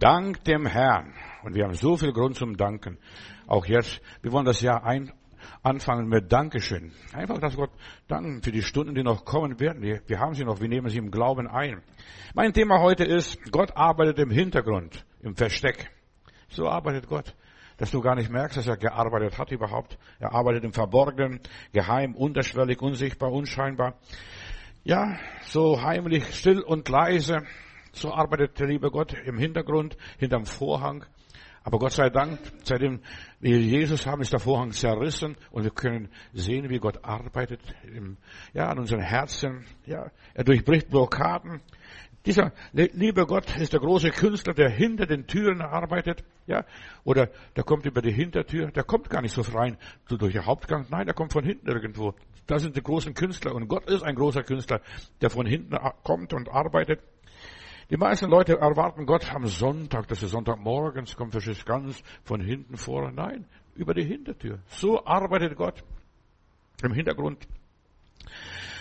Dank dem Herrn. Und wir haben so viel Grund zum Danken. Auch jetzt, wir wollen das Jahr ein, anfangen mit Dankeschön. Einfach, dass Gott danken für die Stunden, die noch kommen werden. Wir, haben sie noch, wir nehmen sie im Glauben ein. Mein Thema heute ist, Gott arbeitet im Hintergrund, im Versteck. So arbeitet Gott dass du gar nicht merkst, dass er gearbeitet hat überhaupt. Er arbeitet im Verborgenen, geheim, unterschwellig, unsichtbar, unscheinbar. Ja, so heimlich, still und leise. So arbeitet der liebe Gott im Hintergrund, hinterm Vorhang. Aber Gott sei Dank, seitdem wir Jesus haben, ist der Vorhang zerrissen und wir können sehen, wie Gott arbeitet im, ja, an unseren Herzen. Ja, er durchbricht Blockaden. Dieser liebe Gott ist der große Künstler, der hinter den Türen arbeitet, ja, oder der kommt über die Hintertür, der kommt gar nicht so rein, so durch den Hauptgang, nein, der kommt von hinten irgendwo. Das sind die großen Künstler und Gott ist ein großer Künstler, der von hinten kommt und arbeitet. Die meisten Leute erwarten Gott am Sonntag, dass er Sonntagmorgens kommt, verschiss ganz von hinten vor. Nein, über die Hintertür. So arbeitet Gott im Hintergrund.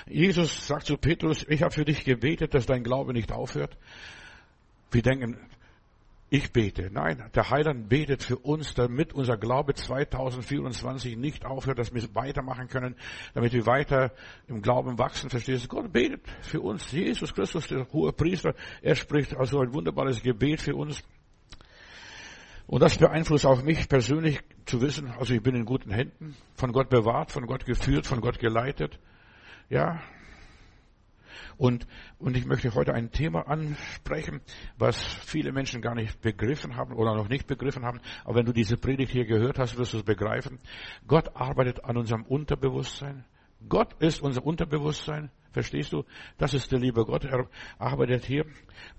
Jesus sagt zu Petrus, ich habe für dich gebetet, dass dein Glaube nicht aufhört. Wir denken, ich bete. Nein, der Heiland betet für uns, damit unser Glaube 2024 nicht aufhört, dass wir weitermachen können, damit wir weiter im Glauben wachsen. Verstehst du? Gott betet für uns. Jesus Christus, der hohe Priester, er spricht also ein wunderbares Gebet für uns. Und das beeinflusst auch mich persönlich zu wissen, also ich bin in guten Händen, von Gott bewahrt, von Gott geführt, von Gott geleitet. Ja, und, und ich möchte heute ein Thema ansprechen, was viele Menschen gar nicht begriffen haben oder noch nicht begriffen haben. Aber wenn du diese Predigt hier gehört hast, wirst du es begreifen. Gott arbeitet an unserem Unterbewusstsein. Gott ist unser Unterbewusstsein. Verstehst du? Das ist der liebe Gott. Er arbeitet hier.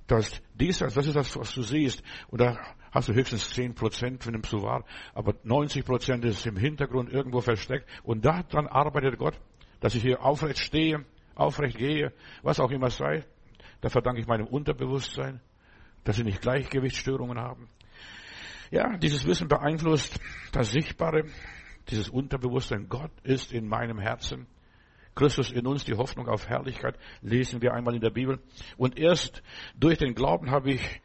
Das, dies, das ist das, was du siehst. Und da hast du höchstens 10 Prozent, wenn es so war. Aber 90 Prozent ist im Hintergrund irgendwo versteckt. Und daran arbeitet Gott, dass ich hier aufrecht stehe, aufrecht gehe, was auch immer sei, da verdanke ich meinem Unterbewusstsein, dass sie nicht Gleichgewichtsstörungen haben. Ja, dieses Wissen beeinflusst das Sichtbare, dieses Unterbewusstsein. Gott ist in meinem Herzen. Christus in uns, die Hoffnung auf Herrlichkeit, lesen wir einmal in der Bibel. Und erst durch den Glauben habe ich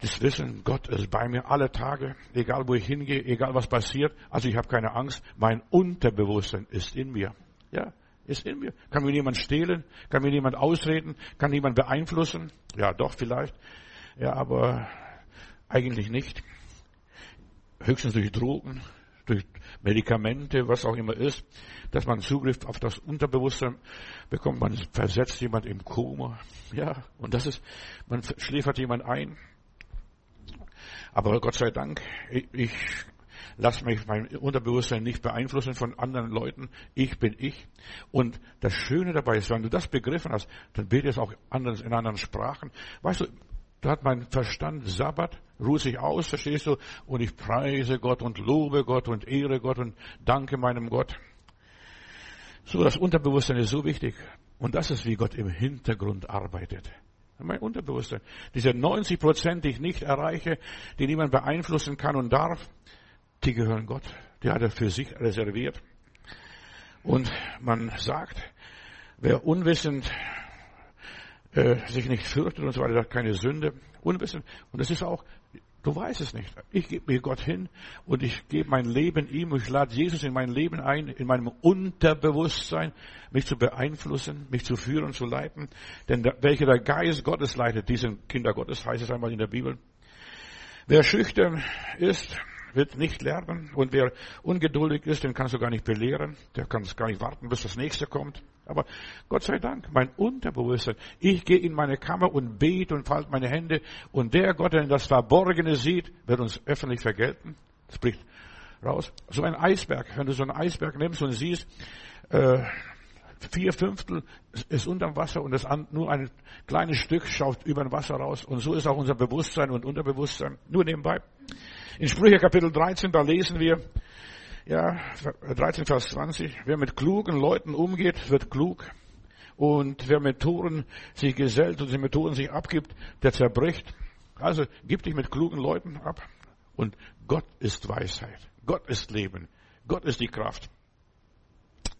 das Wissen, Gott ist bei mir alle Tage, egal wo ich hingehe, egal was passiert. Also ich habe keine Angst, mein Unterbewusstsein ist in mir. Ja, ist in mir. Kann mir jemand stehlen? Kann mir jemand ausreden? Kann jemand beeinflussen? Ja, doch, vielleicht. Ja, aber eigentlich nicht. Höchstens durch Drogen, durch Medikamente, was auch immer ist, dass man Zugriff auf das Unterbewusstsein bekommt. Man versetzt jemand im Koma. Ja, und das ist, man schläfert jemand ein. Aber Gott sei Dank, ich Lass mich mein Unterbewusstsein nicht beeinflussen von anderen Leuten. Ich bin ich. Und das Schöne dabei ist, wenn du das begriffen hast, dann betest du auch in anderen Sprachen. Weißt du, da hat mein Verstand Sabbat, ruht sich aus, verstehst du? Und ich preise Gott und lobe Gott und ehre Gott und danke meinem Gott. So, das Unterbewusstsein ist so wichtig. Und das ist, wie Gott im Hintergrund arbeitet. Mein Unterbewusstsein. Diese 90 Prozent, die ich nicht erreiche, die niemand beeinflussen kann und darf, die gehören Gott. Die hat er für sich reserviert. Und man sagt, wer unwissend äh, sich nicht fürchtet und so weiter, hat keine Sünde. Unwissend. Und das ist auch, du weißt es nicht. Ich gebe mir Gott hin und ich gebe mein Leben ihm. Ich lade Jesus in mein Leben ein, in meinem Unterbewusstsein, mich zu beeinflussen, mich zu führen, zu leiten. Denn der, welcher der Geist Gottes leitet, diesen Kinder Gottes, heißt es einmal in der Bibel. Wer schüchtern ist, wird nicht lernen. Und wer ungeduldig ist, den kannst du gar nicht belehren. Der kann es gar nicht warten, bis das nächste kommt. Aber Gott sei Dank, mein Unterbewusstsein. Ich gehe in meine Kammer und bete und falte meine Hände. Und der Gott, der das Verborgene sieht, wird uns öffentlich vergelten. Das bricht raus. So ein Eisberg. Wenn du so einen Eisberg nimmst und siehst, äh, vier Fünftel ist unterm Wasser und das nur ein kleines Stück schaut über ein Wasser raus. Und so ist auch unser Bewusstsein und Unterbewusstsein. Nur nebenbei. In Sprüche Kapitel 13, da lesen wir, ja, 13 Vers 20, wer mit klugen Leuten umgeht, wird klug. Und wer mit Toren sich gesellt und mit Toren sich abgibt, der zerbricht. Also gib dich mit klugen Leuten ab. Und Gott ist Weisheit. Gott ist Leben. Gott ist die Kraft.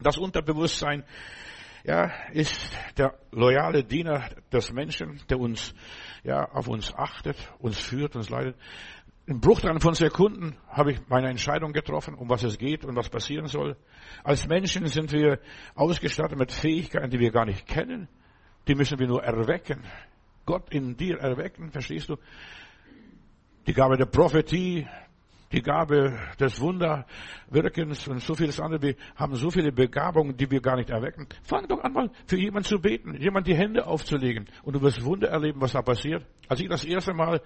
Das Unterbewusstsein ja, ist der loyale Diener des Menschen, der uns, ja, auf uns achtet, uns führt, uns leitet. Im Bruchteil von Sekunden habe ich meine Entscheidung getroffen, um was es geht und was passieren soll. Als Menschen sind wir ausgestattet mit Fähigkeiten, die wir gar nicht kennen. Die müssen wir nur erwecken. Gott in dir erwecken, verstehst du? Die Gabe der Prophetie, die Gabe des Wunderwirkens und so vieles andere. Wir haben so viele Begabungen, die wir gar nicht erwecken. Fang doch an, mal für jemanden zu beten, jemand die Hände aufzulegen und du wirst Wunder erleben, was da passiert. Als ich das erste Mal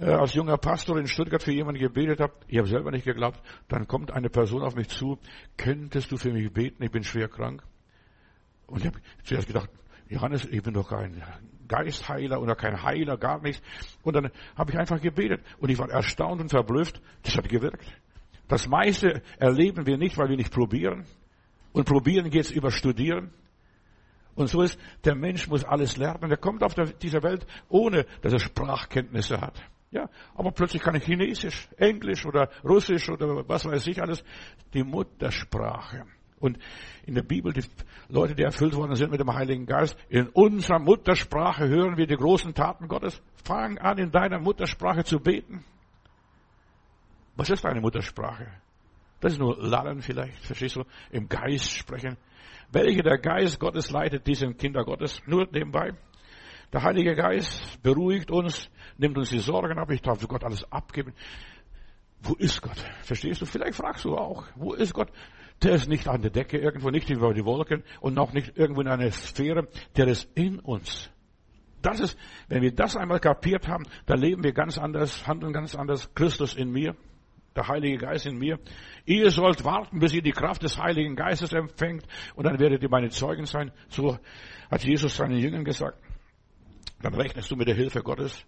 als junger Pastor in Stuttgart für jemanden gebetet habe, ich habe selber nicht geglaubt, dann kommt eine Person auf mich zu, könntest du für mich beten, ich bin schwer krank. Und ich habe zuerst gedacht, Johannes, ich bin doch kein Geistheiler oder kein Heiler, gar nichts. Und dann habe ich einfach gebetet und ich war erstaunt und verblüfft, das hat gewirkt. Das meiste erleben wir nicht, weil wir nicht probieren. Und probieren geht's über Studieren. Und so ist, der Mensch muss alles lernen. Er kommt auf dieser Welt, ohne dass er Sprachkenntnisse hat. Ja, aber plötzlich kann ich Chinesisch, Englisch oder Russisch oder was weiß ich alles. Die Muttersprache. Und in der Bibel, die Leute, die erfüllt worden sind mit dem Heiligen Geist, in unserer Muttersprache hören wir die großen Taten Gottes. Fang an, in deiner Muttersprache zu beten. Was ist deine Muttersprache? Das ist nur Lallen vielleicht, verstehst du? Im Geist sprechen. Welche der Geist Gottes leitet, die sind Kinder Gottes. Nur nebenbei. Der Heilige Geist beruhigt uns, nimmt uns die Sorgen ab. Ich darf Gott alles abgeben. Wo ist Gott? Verstehst du? Vielleicht fragst du auch, wo ist Gott? Der ist nicht an der Decke irgendwo, nicht über die Wolken und auch nicht irgendwo in einer Sphäre. Der ist in uns. Das ist, wenn wir das einmal kapiert haben, dann leben wir ganz anders, handeln ganz anders. Christus in mir, der Heilige Geist in mir. Ihr sollt warten, bis ihr die Kraft des Heiligen Geistes empfängt und dann werdet ihr meine Zeugen sein. So hat Jesus seinen Jüngern gesagt. Dann rechnest du mit der Hilfe Gottes.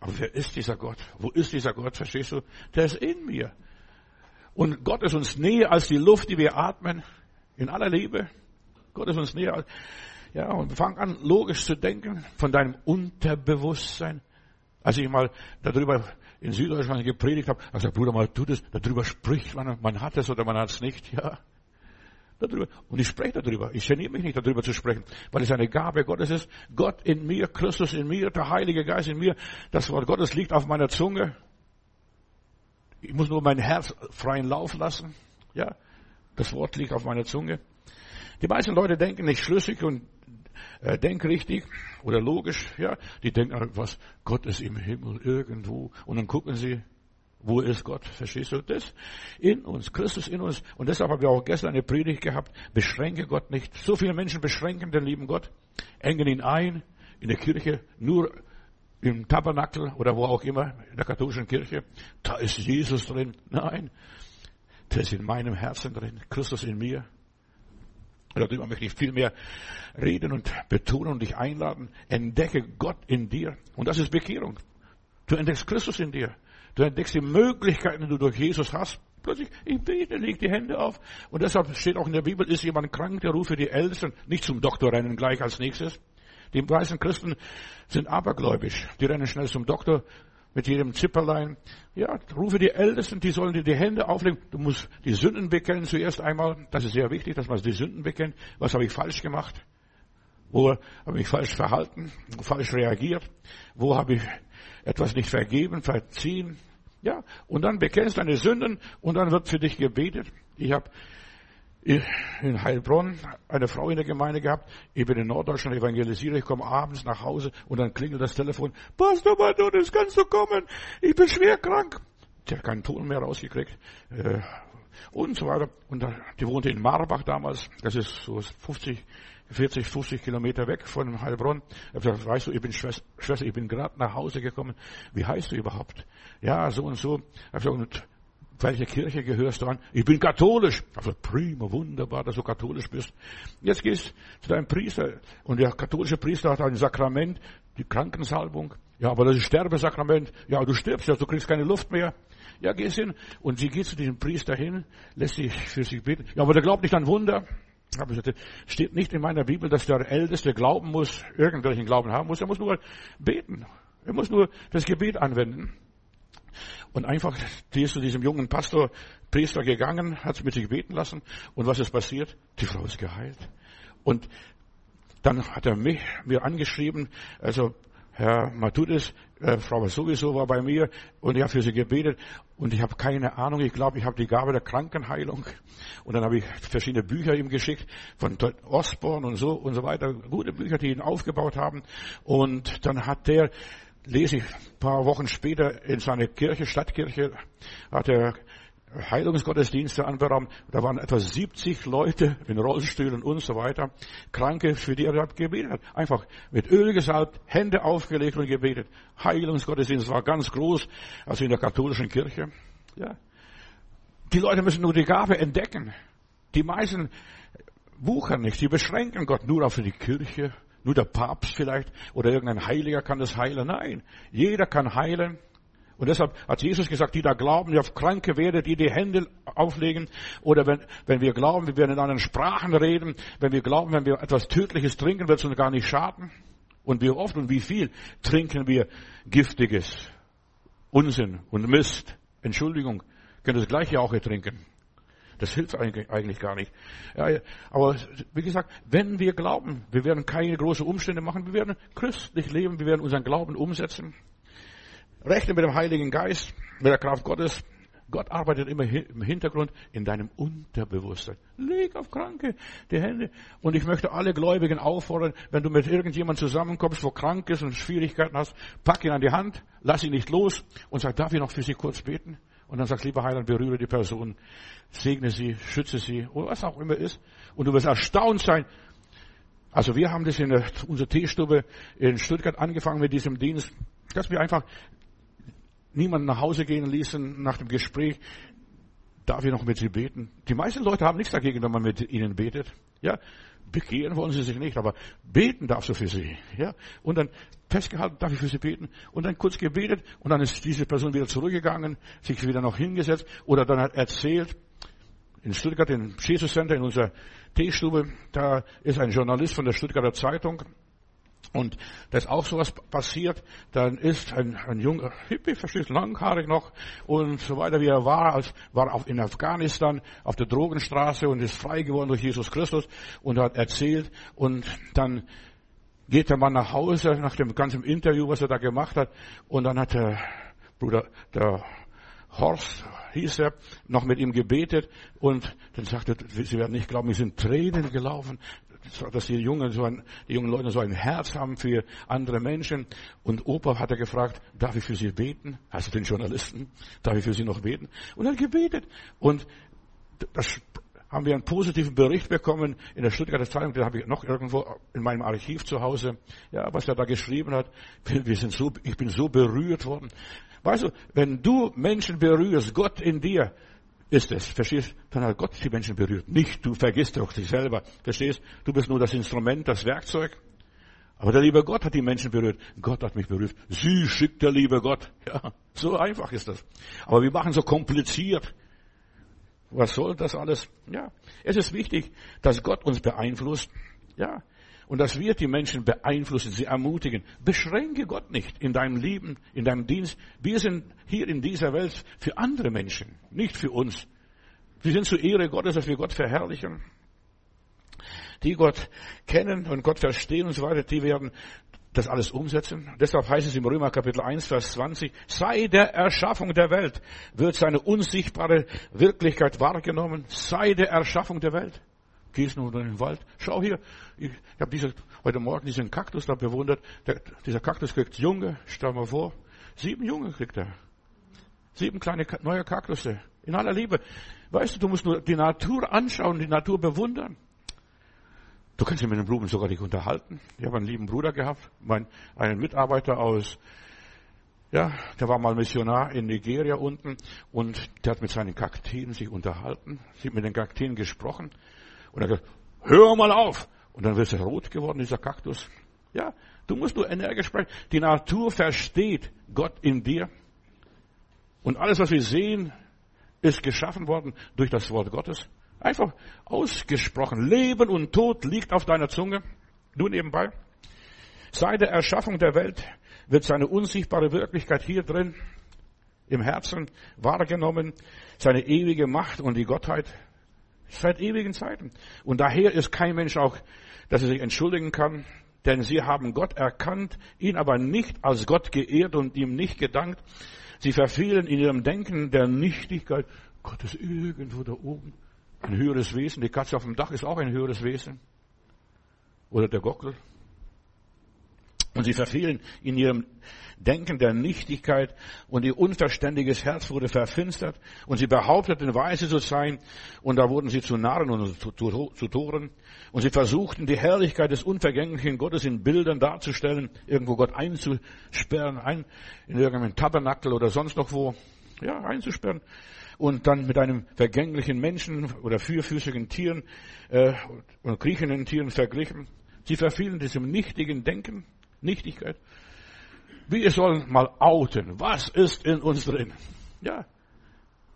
Aber wer ist dieser Gott? Wo ist dieser Gott? Verstehst du? Der ist in mir. Und Gott ist uns näher als die Luft, die wir atmen. In aller Liebe. Gott ist uns näher. Ja, und fang an, logisch zu denken von deinem Unterbewusstsein. Als ich mal darüber in Süddeutschland gepredigt habe, also Bruder, mal tu das, darüber spricht man, man hat es oder man hat es nicht, ja. Darüber. Und ich spreche darüber. Ich geniere mich nicht darüber zu sprechen, weil es eine Gabe Gottes ist. Gott in mir, Christus in mir, der Heilige Geist in mir. Das Wort Gottes liegt auf meiner Zunge. Ich muss nur mein Herz freien Lauf lassen. Ja, das Wort liegt auf meiner Zunge. Die meisten Leute denken nicht schlüssig und äh, denkrichtig oder logisch. Ja, die denken, was Gott ist im Himmel irgendwo und dann gucken sie wo ist Gott? Verstehst du das? In uns, Christus in uns. Und deshalb haben wir auch gestern eine Predigt gehabt. Beschränke Gott nicht. So viele Menschen beschränken den lieben Gott, engen ihn ein in der Kirche, nur im Tabernakel oder wo auch immer, in der katholischen Kirche. Da ist Jesus drin. Nein, der ist in meinem Herzen drin. Christus in mir. Darüber möchte ich viel mehr reden und betonen und dich einladen. Entdecke Gott in dir. Und das ist Bekehrung. Du entdeckst Christus in dir. Du entdeckst die Möglichkeiten, die du durch Jesus hast. Plötzlich, ich bete, leg die Hände auf. Und deshalb steht auch in der Bibel, ist jemand krank, der rufe die Ältesten, nicht zum Doktor rennen gleich als nächstes. Die meisten Christen sind abergläubisch. Die rennen schnell zum Doktor mit jedem Zipperlein. Ja, rufe die Ältesten, die sollen dir die Hände auflegen. Du musst die Sünden bekennen zuerst einmal. Das ist sehr wichtig, dass man die Sünden bekennt. Was habe ich falsch gemacht? Wo habe ich falsch verhalten? Falsch reagiert? Wo habe ich etwas nicht vergeben, verziehen? Ja, und dann bekennst deine Sünden und dann wird für dich gebetet. Ich habe in Heilbronn eine Frau in der Gemeinde gehabt. Ich bin in Norddeutschland evangelisiere. Ich komme abends nach Hause und dann klingelt das Telefon. Pastor Madonis, kannst du kommen? Ich bin schwer krank. Die hat keinen Ton mehr rausgekriegt. Äh, und so weiter. Und die wohnte in Marbach damals. Das ist so 50 40, 50 Kilometer weg von Heilbronn. Ich habe gesagt, weißt du, ich bin Schwester, ich bin gerade nach Hause gekommen. Wie heißt du überhaupt? Ja, so und so. Ich habe gesagt, welche Kirche gehörst du an? Ich bin katholisch. Also prima, wunderbar, dass du katholisch bist. Jetzt gehst du zu deinem Priester und der katholische Priester hat ein Sakrament, die Krankensalbung. Ja, aber das ist Sterbesakrament. Ja, du stirbst ja, du kriegst keine Luft mehr. Ja, gehst hin und sie geht zu diesem Priester hin, lässt sich für sich beten. Ja, aber der glaubt nicht an Wunder. Aber es steht nicht in meiner Bibel, dass der Älteste glauben muss, irgendwelchen Glauben haben muss. Er muss nur beten. Er muss nur das Gebet anwenden. Und einfach, die ist zu diesem jungen Pastor, Priester gegangen, hat mit sich beten lassen. Und was ist passiert? Die Frau ist geheilt. Und dann hat er mich, mir angeschrieben, also Herr Matudis, äh, Frau sowieso war bei mir und ich habe für sie gebetet und ich habe keine Ahnung, ich glaube, ich habe die Gabe der Krankenheilung und dann habe ich verschiedene Bücher ihm geschickt von Osborne und so und so weiter, gute Bücher, die ihn aufgebaut haben und dann hat der lese ich ein paar Wochen später in seiner Kirche, Stadtkirche, hat er Heilungsgottesdienste anberaumt. Da waren etwa 70 Leute in Rollstühlen und so weiter. Kranke, für die er gebetet hat. Einfach mit Öl gesalbt, Hände aufgelegt und gebetet. Heilungsgottesdienst war ganz groß, also in der katholischen Kirche. Ja. Die Leute müssen nur die Gabe entdecken. Die meisten wuchern nicht. Sie beschränken Gott nur auf die Kirche. Nur der Papst vielleicht oder irgendein Heiliger kann das heilen. Nein, jeder kann heilen. Und deshalb hat Jesus gesagt, die da glauben, die auf Kranke werden, die die Hände auflegen. Oder wenn, wenn wir glauben, wir werden in anderen Sprachen reden. Wenn wir glauben, wenn wir etwas Tödliches trinken, wird es uns gar nicht schaden. Und wie oft und wie viel trinken wir Giftiges, Unsinn und Mist. Entschuldigung, können das gleiche auch trinken. Das hilft eigentlich, eigentlich gar nicht. Ja, aber wie gesagt, wenn wir glauben, wir werden keine großen Umstände machen, wir werden christlich leben, wir werden unseren Glauben umsetzen. Rechne mit dem Heiligen Geist, mit der Kraft Gottes. Gott arbeitet immer im Hintergrund in deinem Unterbewusstsein. Leg auf Kranke die Hände. Und ich möchte alle Gläubigen auffordern, wenn du mit irgendjemandem zusammenkommst, wo krank ist und Schwierigkeiten hast, pack ihn an die Hand, lass ihn nicht los und sag, darf ich noch für sie kurz beten? Und dann sagst, lieber Heiland, berühre die Person, segne sie, schütze sie, oder was auch immer ist. Und du wirst erstaunt sein. Also wir haben das in unserer Teestube in Stuttgart angefangen mit diesem Dienst, dass wir einfach niemanden nach Hause gehen ließen nach dem Gespräch. Darf ich noch mit sie beten? Die meisten Leute haben nichts dagegen, wenn man mit ihnen betet. Ja, bekehren wollen sie sich nicht, aber beten darfst du für sie. Ja, und dann festgehalten, darf ich für sie beten? Und dann kurz gebetet und dann ist diese Person wieder zurückgegangen, sich wieder noch hingesetzt oder dann hat erzählt, in Stuttgart, im Jesus Center, in unserer Teestube, da ist ein Journalist von der Stuttgarter Zeitung, und da ist auch sowas passiert, dann ist ein, ein junger Hippie, verstehst, langhaarig noch und so weiter, wie er war, als war auch in Afghanistan auf der Drogenstraße und ist frei geworden durch Jesus Christus und hat erzählt und dann geht der Mann nach Hause nach dem ganzen Interview, was er da gemacht hat und dann hat der Bruder, der Horst hieß er, noch mit ihm gebetet und dann sagte, sie werden nicht glauben, mir sind Tränen gelaufen dass die Jungen, so ein, die jungen Leute so ein Herz haben für andere Menschen. Und Opa hat er gefragt, darf ich für sie beten? Also den Journalisten, darf ich für sie noch beten? Und er hat gebetet. Und das haben wir einen positiven Bericht bekommen in der Stuttgarter Zeitung, den habe ich noch irgendwo in meinem Archiv zu Hause, ja, was er da geschrieben hat. Wir sind so, ich bin so berührt worden. Weißt du, wenn du Menschen berührst, Gott in dir, ist es. Verstehst? Dann hat Gott die Menschen berührt. Nicht du vergisst doch dich selber. Verstehst? Du bist nur das Instrument, das Werkzeug. Aber der liebe Gott hat die Menschen berührt. Gott hat mich berührt. Sie schickt der liebe Gott. Ja, so einfach ist das. Aber wir machen so kompliziert. Was soll das alles? Ja, es ist wichtig, dass Gott uns beeinflusst. Ja, und das wird die Menschen beeinflussen, sie ermutigen. Beschränke Gott nicht in deinem Leben, in deinem Dienst. Wir sind hier in dieser Welt für andere Menschen, nicht für uns. Wir sind zur Ehre Gottes, dass wir Gott verherrlichen. Die Gott kennen und Gott verstehen und so weiter, die werden das alles umsetzen. Deshalb heißt es im Römer Kapitel 1, Vers 20, sei der Erschaffung der Welt, wird seine unsichtbare Wirklichkeit wahrgenommen, sei der Erschaffung der Welt nur in den Wald. Schau hier, ich habe diese, heute Morgen diesen Kaktus da bewundert. Der, dieser Kaktus kriegt Junge, stell mal vor. Sieben Junge kriegt er. Sieben kleine neue Kaktusse. In aller Liebe. Weißt du, du musst nur die Natur anschauen, die Natur bewundern. Du kannst dich mit den Blumen sogar nicht unterhalten. Ich habe einen lieben Bruder gehabt, mein, einen Mitarbeiter aus, ja, der war mal Missionar in Nigeria unten und der hat mit seinen Kakteen sich unterhalten, sie mit den Kakteen gesprochen. Und er sagt, hör mal auf. Und dann wird er rot geworden, dieser Kaktus. Ja, du musst nur energisch sprechen. Die Natur versteht Gott in dir. Und alles, was wir sehen, ist geschaffen worden durch das Wort Gottes. Einfach ausgesprochen. Leben und Tod liegt auf deiner Zunge. Du nebenbei. Seit der Erschaffung der Welt wird seine unsichtbare Wirklichkeit hier drin im Herzen wahrgenommen. Seine ewige Macht und die Gottheit Seit ewigen Zeiten. Und daher ist kein Mensch auch, dass er sich entschuldigen kann, denn sie haben Gott erkannt, ihn aber nicht als Gott geehrt und ihm nicht gedankt. Sie verfielen in ihrem Denken der Nichtigkeit. Gott ist irgendwo da oben. Ein höheres Wesen. Die Katze auf dem Dach ist auch ein höheres Wesen. Oder der Gockel. Und sie verfielen in ihrem Denken der Nichtigkeit und ihr unverständiges Herz wurde verfinstert und sie behaupteten, weise zu sein. Und da wurden sie zu Narren und zu, Toren. Und sie versuchten, die Herrlichkeit des unvergänglichen Gottes in Bildern darzustellen, irgendwo Gott einzusperren, ein, in irgendeinem Tabernakel oder sonst noch wo, ja, einzusperren. Und dann mit einem vergänglichen Menschen oder vierfüßigen Tieren äh, und kriechenden Tieren verglichen. Sie verfielen diesem nichtigen Denken Nichtigkeit. Wir sollen mal outen. Was ist in uns drin? Ja.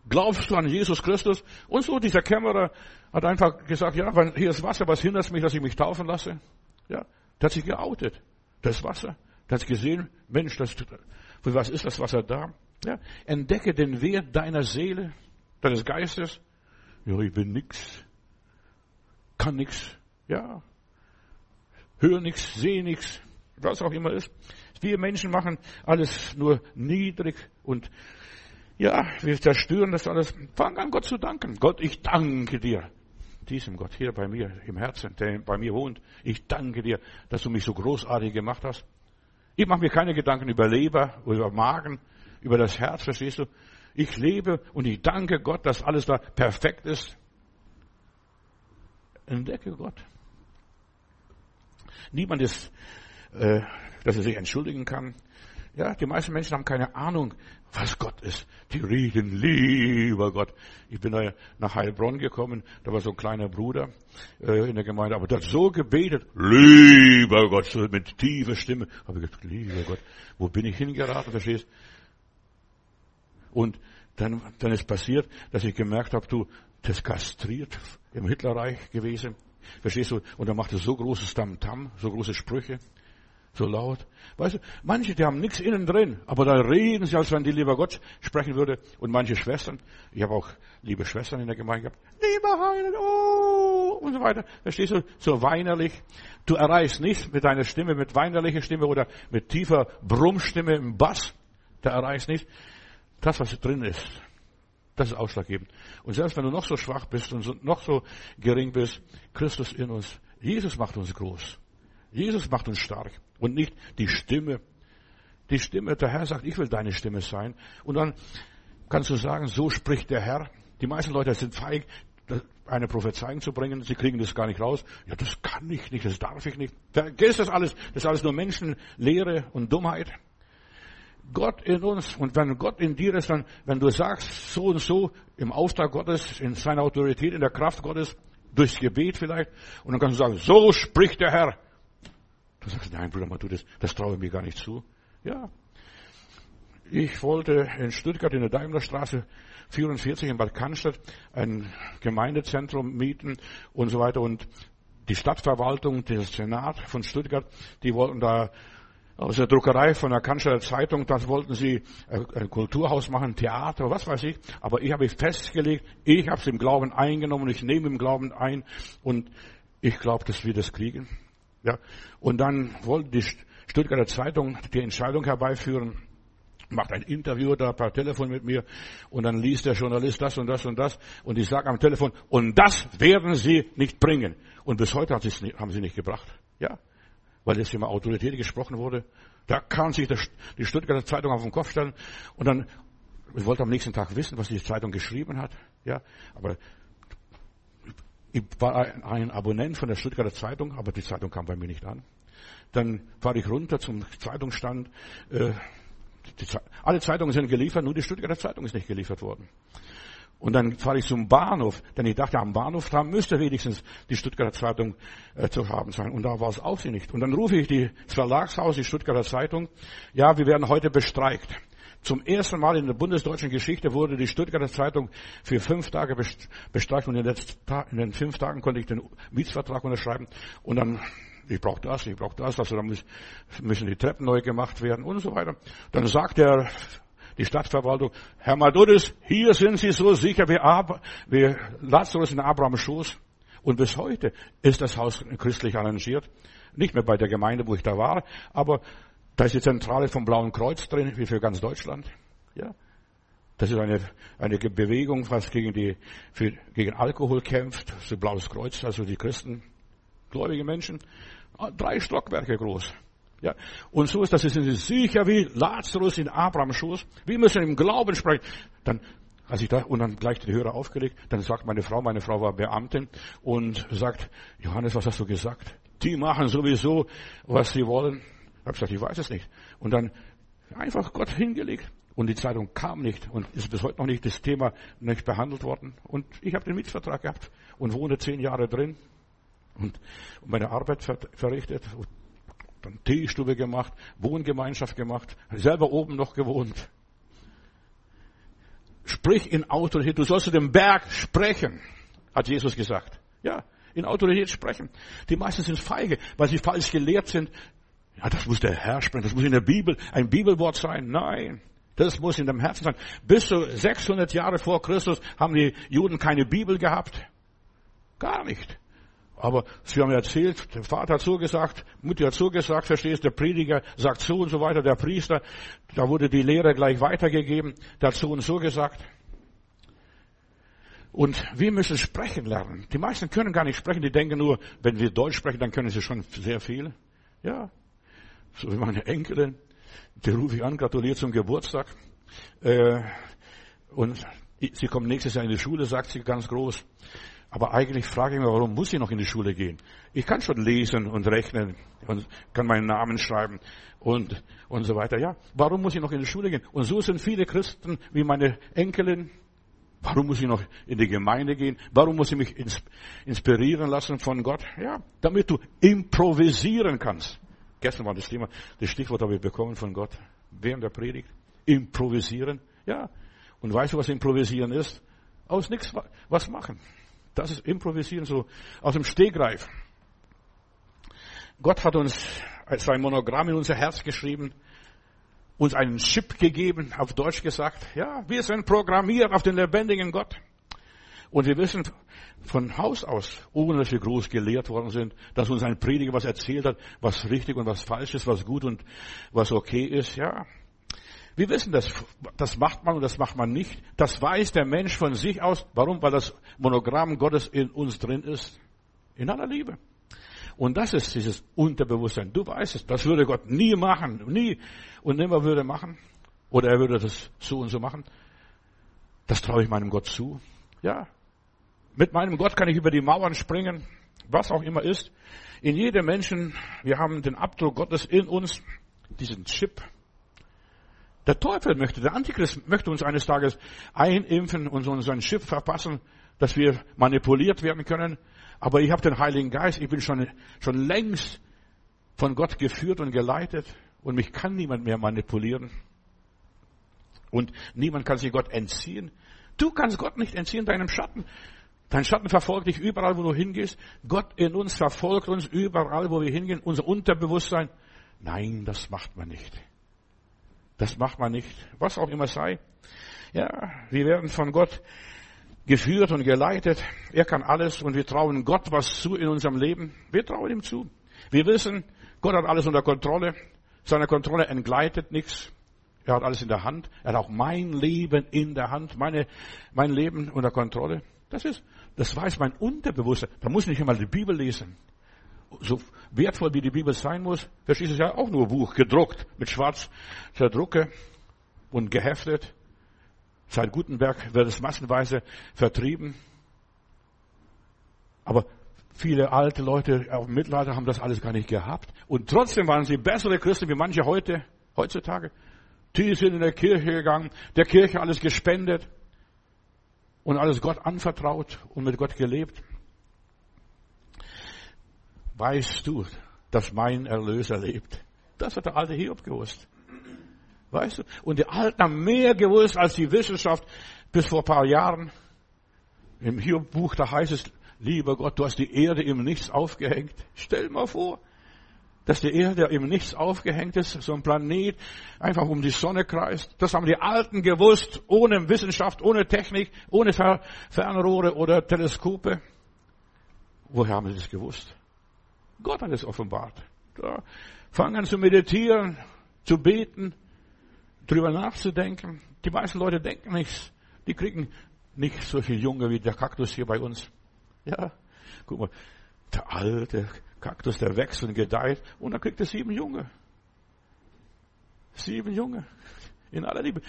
Glaubst du an Jesus Christus? Und so, dieser Kämmerer hat einfach gesagt, ja, hier ist Wasser, was hindert mich, dass ich mich taufen lasse? Ja. Der hat sich geoutet. Das Wasser. Der hat gesehen, Mensch, das, für was ist das Wasser da? Ja. Entdecke den Wert deiner Seele, deines Geistes. Ja, ich bin nix. Kann nix. Ja. Hör nix, seh nix was auch immer ist. Wir Menschen machen alles nur niedrig und ja, wir zerstören das alles. Fang an, Gott zu danken. Gott, ich danke dir. Diesem Gott hier bei mir im Herzen, der bei mir wohnt. Ich danke dir, dass du mich so großartig gemacht hast. Ich mache mir keine Gedanken über Leber, über Magen, über das Herz, verstehst du? Ich lebe und ich danke Gott, dass alles da perfekt ist. Entdecke Gott. Niemand ist äh, dass er sich entschuldigen kann. Ja, die meisten Menschen haben keine Ahnung, was Gott ist. Die reden, lieber Gott. Ich bin da nach Heilbronn gekommen, da war so ein kleiner Bruder äh, in der Gemeinde, aber der hat so gebetet, lieber Gott, so mit tiefer Stimme. Habe ich gedacht, lieber Gott, wo bin ich hingeraten, verstehst? Und dann, dann ist passiert, dass ich gemerkt habe, du, das kastriert im Hitlerreich gewesen. Verstehst du? Und er machte so großes Tamtam, so große Sprüche so laut. Weißt du, manche, die haben nichts innen drin, aber da reden sie, als wenn die lieber Gott sprechen würde. Und manche Schwestern, ich habe auch liebe Schwestern in der Gemeinde gehabt, lieber Heiland, oh, und so weiter. Verstehst du, so weinerlich. Du erreichst nichts mit deiner Stimme, mit weinerlicher Stimme oder mit tiefer Brummstimme im Bass. Da erreichst nichts. Das, was drin ist, das ist ausschlaggebend. Und selbst wenn du noch so schwach bist und noch so gering bist, Christus in uns, Jesus macht uns groß. Jesus macht uns stark und nicht die Stimme. Die Stimme, der Herr sagt, ich will deine Stimme sein. Und dann kannst du sagen, so spricht der Herr. Die meisten Leute sind feig, eine Prophezeiung zu bringen. Sie kriegen das gar nicht raus. Ja, das kann ich nicht, das darf ich nicht. Vergiss das alles. Das ist alles nur Menschenlehre und Dummheit. Gott in uns und wenn Gott in dir ist, dann, wenn du sagst so und so im Auftrag Gottes, in seiner Autorität, in der Kraft Gottes, durchs Gebet vielleicht, und dann kannst du sagen, so spricht der Herr. Du sagst, nein, Bruder du, das, das traue ich mir gar nicht zu. Ja. Ich wollte in Stuttgart in der Daimlerstraße 44 in Bad Cannstatt ein Gemeindezentrum mieten und so weiter und die Stadtverwaltung, der Senat von Stuttgart, die wollten da aus der Druckerei von der Cannstatter Zeitung, das wollten sie ein Kulturhaus machen, Theater, was weiß ich. Aber ich habe festgelegt, ich habe es im Glauben eingenommen, ich nehme im Glauben ein und ich glaube, dass wir das kriegen. Ja. Und dann wollte die Stuttgarter Zeitung die Entscheidung herbeiführen, macht ein Interview da per Telefon mit mir und dann liest der Journalist das und das und das und ich sage am Telefon, und das werden sie nicht bringen. Und bis heute haben sie nicht gebracht. Ja. Weil jetzt immer Autorität gesprochen wurde. Da kann sich die Stuttgarter Zeitung auf den Kopf stellen und dann, ich wollte am nächsten Tag wissen, was die Zeitung geschrieben hat. Ja. Aber ich war ein Abonnent von der Stuttgarter Zeitung, aber die Zeitung kam bei mir nicht an. Dann fahre ich runter zum Zeitungsstand. Äh, Ze alle Zeitungen sind geliefert, nur die Stuttgarter Zeitung ist nicht geliefert worden. Und dann fahre ich zum Bahnhof, denn ich dachte, am Bahnhof da müsste wenigstens die Stuttgarter Zeitung äh, zu haben sein. Und da war es auch sie nicht. Und dann rufe ich die, Verlagshaus, die Stuttgarter Zeitung. Ja, wir werden heute bestreikt. Zum ersten Mal in der bundesdeutschen Geschichte wurde die Stuttgarter Zeitung für fünf Tage bestreikt und in den fünf Tagen konnte ich den Mietsvertrag unterschreiben und dann ich brauche das, ich brauche das, also dann müssen die Treppen neu gemacht werden und so weiter. Dann sagt der, die Stadtverwaltung, Herr Madudis, hier sind Sie so sicher wie, Ab wie Lazarus in Abrahams Schoß. Und bis heute ist das Haus christlich arrangiert. Nicht mehr bei der Gemeinde, wo ich da war, aber da ist die Zentrale vom Blauen Kreuz drin, wie für ganz Deutschland. Ja. Das ist eine, eine Bewegung, was gegen die, für, gegen Alkohol kämpft. Das ist Blaues Kreuz, also die Christen, gläubige Menschen. Drei Stockwerke groß. Ja. Und so ist das, sind sie sicher wie Lazarus in Abrahams Schoß. Wir müssen im Glauben sprechen. Dann, als ich da, und dann gleich die Hörer aufgelegt, dann sagt meine Frau, meine Frau war Beamtin, und sagt, Johannes, was hast du gesagt? Die machen sowieso, was sie wollen. Ich habe gesagt, ich weiß es nicht. Und dann einfach Gott hingelegt. Und die Zeitung kam nicht und ist bis heute noch nicht das Thema nicht behandelt worden. Und ich habe den Mietvertrag gehabt und wohne zehn Jahre drin und, meine Arbeit verrichtet, dann Teestube gemacht, Wohngemeinschaft gemacht, selber oben noch gewohnt. Sprich in Autorität, du sollst zu dem Berg sprechen, hat Jesus gesagt. Ja, in Autorität sprechen. Die meisten sind feige, weil sie falsch gelehrt sind. Ja, das muss der Herr sprechen, das muss in der Bibel ein Bibelwort sein. Nein, das muss in dem Herzen sein. Bis zu 600 Jahre vor Christus haben die Juden keine Bibel gehabt. Gar nicht. Aber sie haben erzählt, der Vater hat so gesagt, Mutter hat so gesagt, verstehst, der Prediger sagt so und so weiter, der Priester, da wurde die Lehre gleich weitergegeben, so und so gesagt. Und wir müssen sprechen lernen. Die meisten können gar nicht sprechen, die denken nur, wenn wir Deutsch sprechen, dann können sie schon sehr viel. Ja, so wie meine Enkelin, die rufe ich an, gratuliert zum Geburtstag. Äh, und sie kommt nächstes Jahr in die Schule, sagt sie ganz groß. Aber eigentlich frage ich mich, warum muss ich noch in die Schule gehen? Ich kann schon lesen und rechnen und kann meinen Namen schreiben und, und so weiter. Ja, warum muss ich noch in die Schule gehen? Und so sind viele Christen wie meine Enkelin. Warum muss ich noch in die Gemeinde gehen? Warum muss ich mich inspirieren lassen von Gott? Ja, damit du improvisieren kannst. Gestern war das Thema, das Stichwort habe ich bekommen von Gott während der Predigt. Improvisieren. Ja. Und weißt du, was improvisieren ist? Aus nichts was machen. Das ist Improvisieren so aus dem Stegreif. Gott hat uns sein Monogramm in unser Herz geschrieben, uns einen Chip gegeben, auf Deutsch gesagt. Ja, wir sind programmiert auf den lebendigen Gott. Und wir wissen von Haus aus, ohne dass wir groß gelehrt worden sind, dass uns ein Prediger was erzählt hat, was richtig und was falsch ist, was gut und was okay ist. Ja, wir wissen das, das macht man und das macht man nicht. Das weiß der Mensch von sich aus. Warum? Weil das Monogramm Gottes in uns drin ist. In aller Liebe. Und das ist dieses Unterbewusstsein. Du weißt es, das würde Gott nie machen, nie und nimmer würde machen. Oder er würde das so und so machen. Das traue ich meinem Gott zu. Ja. Mit meinem Gott kann ich über die Mauern springen, was auch immer ist. In jedem Menschen, wir haben den Abdruck Gottes in uns, diesen Chip, der Teufel möchte, der Antichrist möchte uns eines Tages einimpfen und uns ein Schiff verpassen, dass wir manipuliert werden können. Aber ich habe den Heiligen Geist, ich bin schon, schon längst von Gott geführt und geleitet und mich kann niemand mehr manipulieren. Und niemand kann sich Gott entziehen. Du kannst Gott nicht entziehen, deinem Schatten. Dein Schatten verfolgt dich überall, wo du hingehst. Gott in uns verfolgt uns überall, wo wir hingehen. Unser Unterbewusstsein. Nein, das macht man nicht. Das macht man nicht. Was auch immer sei. Ja, wir werden von Gott geführt und geleitet. Er kann alles und wir trauen Gott was zu in unserem Leben. Wir trauen ihm zu. Wir wissen, Gott hat alles unter Kontrolle. Seine Kontrolle entgleitet nichts. Er hat alles in der Hand. Er hat auch mein Leben in der Hand. Meine, mein Leben unter Kontrolle. Das ist, das weiß mein Unterbewusstsein. Da muss ich nicht einmal die Bibel lesen so wertvoll wie die Bibel sein muss, verstehst du, ist ja auch nur Buch, gedruckt, mit schwarzer Drucke und geheftet. Seit Gutenberg wird es massenweise vertrieben. Aber viele alte Leute auch im Mittelalter haben das alles gar nicht gehabt. Und trotzdem waren sie bessere Christen wie manche heute, heutzutage. Die sind in der Kirche gegangen, der Kirche alles gespendet und alles Gott anvertraut und mit Gott gelebt weißt du, dass mein Erlöser lebt? Das hat der alte Hiob gewusst. Weißt du? Und die Alten haben mehr gewusst als die Wissenschaft bis vor ein paar Jahren. Im Hiob-Buch, da heißt es, lieber Gott, du hast die Erde im Nichts aufgehängt. Stell mal vor, dass die Erde im Nichts aufgehängt ist, so ein Planet einfach um die Sonne kreist. Das haben die Alten gewusst, ohne Wissenschaft, ohne Technik, ohne Fernrohre oder Teleskope. Woher haben sie das gewusst? Gott hat es offenbart. Da fangen an zu meditieren, zu beten, drüber nachzudenken. Die meisten Leute denken nichts. Die kriegen nicht solche Junge wie der Kaktus hier bei uns. Ja, guck mal, der alte Kaktus, der wächst und gedeiht und dann kriegt er sieben Junge. Sieben Junge. In aller Liebe.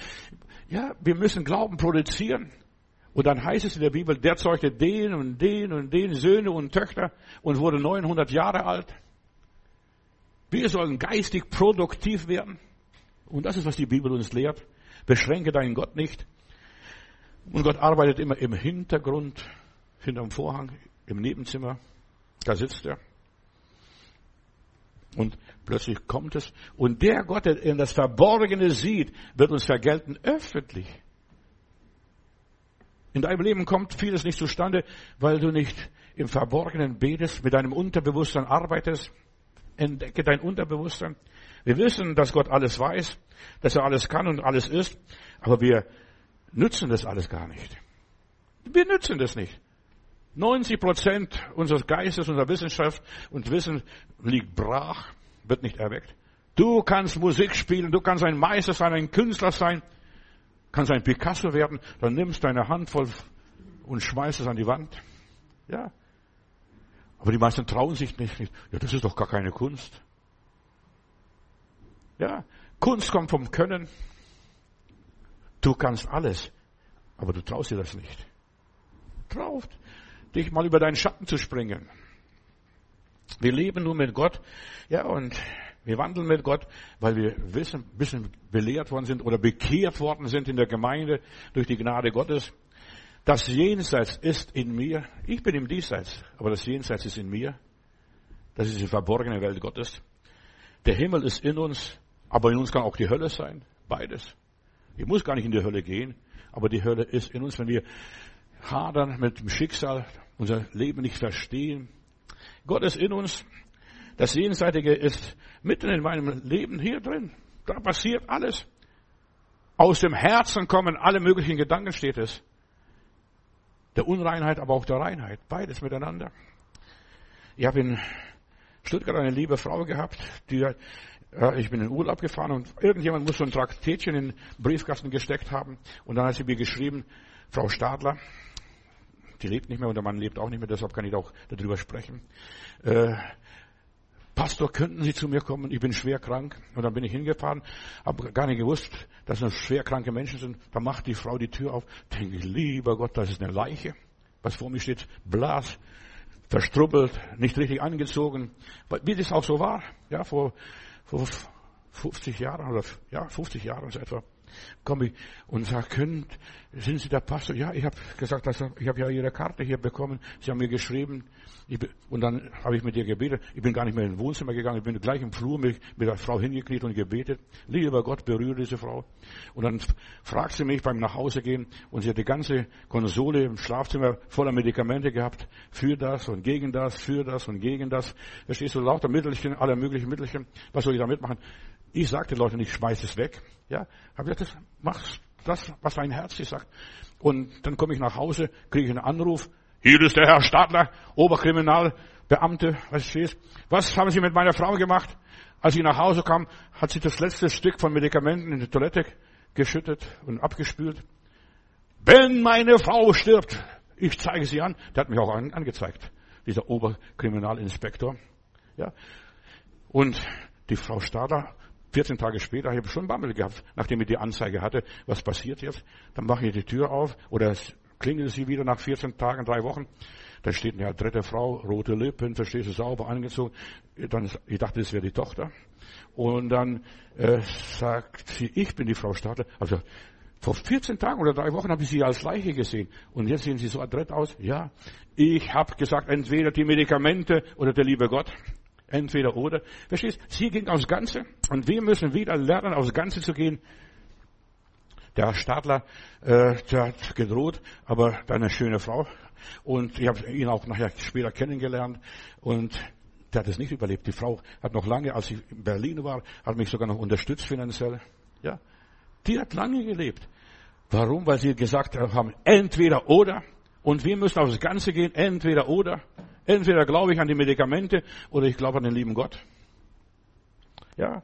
Ja, wir müssen Glauben produzieren. Und dann heißt es in der Bibel, der zeugte den und den und den Söhne und Töchter und wurde 900 Jahre alt. Wir sollen geistig produktiv werden. Und das ist, was die Bibel uns lehrt. Beschränke deinen Gott nicht. Und Gott arbeitet immer im Hintergrund, hinterm Vorhang, im Nebenzimmer. Da sitzt er. Und plötzlich kommt es. Und der Gott, der in das Verborgene sieht, wird uns vergelten öffentlich. In deinem Leben kommt vieles nicht zustande, weil du nicht im Verborgenen betest, mit deinem Unterbewusstsein arbeitest. Entdecke dein Unterbewusstsein. Wir wissen, dass Gott alles weiß, dass er alles kann und alles ist, aber wir nützen das alles gar nicht. Wir nützen das nicht. 90 Prozent unseres Geistes, unserer Wissenschaft und Wissen liegt brach, wird nicht erweckt. Du kannst Musik spielen, du kannst ein Meister sein, ein Künstler sein, kannst ein Picasso werden, dann nimmst deine Hand voll und schmeißt es an die Wand. Ja. Aber die meisten trauen sich nicht. Ja, das ist doch gar keine Kunst. Ja. Kunst kommt vom Können. Du kannst alles, aber du traust dir das nicht. Traut dich mal über deinen Schatten zu springen. Wir leben nun mit Gott, ja, und wir wandeln mit Gott, weil wir wissen, bisschen belehrt worden sind oder bekehrt worden sind in der Gemeinde durch die Gnade Gottes. Das Jenseits ist in mir. Ich bin im Diesseits, aber das Jenseits ist in mir. Das ist die verborgene Welt Gottes. Der Himmel ist in uns, aber in uns kann auch die Hölle sein. Beides. Ich muss gar nicht in die Hölle gehen, aber die Hölle ist in uns, wenn wir hadern mit dem Schicksal, unser Leben nicht verstehen. Gott ist in uns. Das Jenseitige ist mitten in meinem Leben hier drin. Da passiert alles. Aus dem Herzen kommen alle möglichen Gedanken, steht es. Der Unreinheit, aber auch der Reinheit. Beides miteinander. Ich habe in Stuttgart eine liebe Frau gehabt, die ich bin in den Urlaub gefahren und irgendjemand muss so ein Traktätchen in den Briefkasten gesteckt haben. Und dann hat sie mir geschrieben, Frau Stadler, die lebt nicht mehr und der Mann lebt auch nicht mehr, deshalb kann ich auch darüber sprechen. Äh, Pastor, könnten Sie zu mir kommen? Ich bin schwer krank. Und dann bin ich hingefahren, habe gar nicht gewusst, dass es schwer kranke Menschen sind. Da macht die Frau die Tür auf. Denke ich, lieber Gott, das ist eine Leiche. Was vor mir steht, blass, verstrubbelt, nicht richtig angezogen. Wie das auch so war, ja, vor vor 50 Jahren oder ja 50 Jahren so etwa komme ich und sage, könnt, sind Sie der Pastor? Ja, ich habe gesagt, dass, ich habe ja Ihre Karte hier bekommen. Sie haben mir geschrieben. Ich, und dann habe ich mit ihr gebetet. Ich bin gar nicht mehr in Wohnzimmer gegangen. Ich bin gleich im Flur mit, mit der Frau hingekniet und gebetet. Lieber Gott, berühre diese Frau. Und dann fragt sie mich beim Nachhausegehen und sie hat die ganze Konsole im Schlafzimmer voller Medikamente gehabt. Für das und gegen das, für das und gegen das. Da stehst du lauter Mittelchen, aller möglichen Mittelchen. Was soll ich damit machen? Ich sage den Leuten nicht, schmeiß es weg. Ja, habe gesagt, das, mach das, was dein Herz dir sagt. Und dann komme ich nach Hause, kriege ich einen Anruf. Hier ist der Herr Stadler, Oberkriminalbeamte, was steht. Was haben Sie mit meiner Frau gemacht? Als ich nach Hause kam, hat sie das letzte Stück von Medikamenten in die Toilette geschüttet und abgespült. Wenn meine Frau stirbt, ich zeige sie an. Der hat mich auch angezeigt, dieser Oberkriminalinspektor. Ja. Und die Frau Stadler 14 Tage später habe ich schon Bammel gehabt, nachdem ich die Anzeige hatte. Was passiert jetzt? Dann mache ich die Tür auf oder klingelt sie wieder nach 14 Tagen, drei Wochen. Da steht eine dritte Frau, rote Lippen, verstehst du, sauber angezogen. Dann, ich dachte, das wäre die Tochter. Und dann äh, sagt sie, ich bin die Frau Stadler. Also vor 14 Tagen oder drei Wochen habe ich sie als Leiche gesehen. Und jetzt sehen sie so adrett aus. Ja, ich habe gesagt, entweder die Medikamente oder der liebe Gott. Entweder oder. Verstehst? Sie ging aufs Ganze und wir müssen wieder lernen, aufs Ganze zu gehen. Der Stadler, äh, der hat gedroht, aber eine schöne Frau. Und ich habe ihn auch nachher später kennengelernt. Und der hat es nicht überlebt. Die Frau hat noch lange, als ich in Berlin war, hat mich sogar noch unterstützt finanziell. Ja. Die hat lange gelebt. Warum? Weil sie gesagt haben, entweder oder. Und wir müssen aufs Ganze gehen, entweder oder. Entweder glaube ich an die Medikamente oder ich glaube an den lieben Gott. Ja.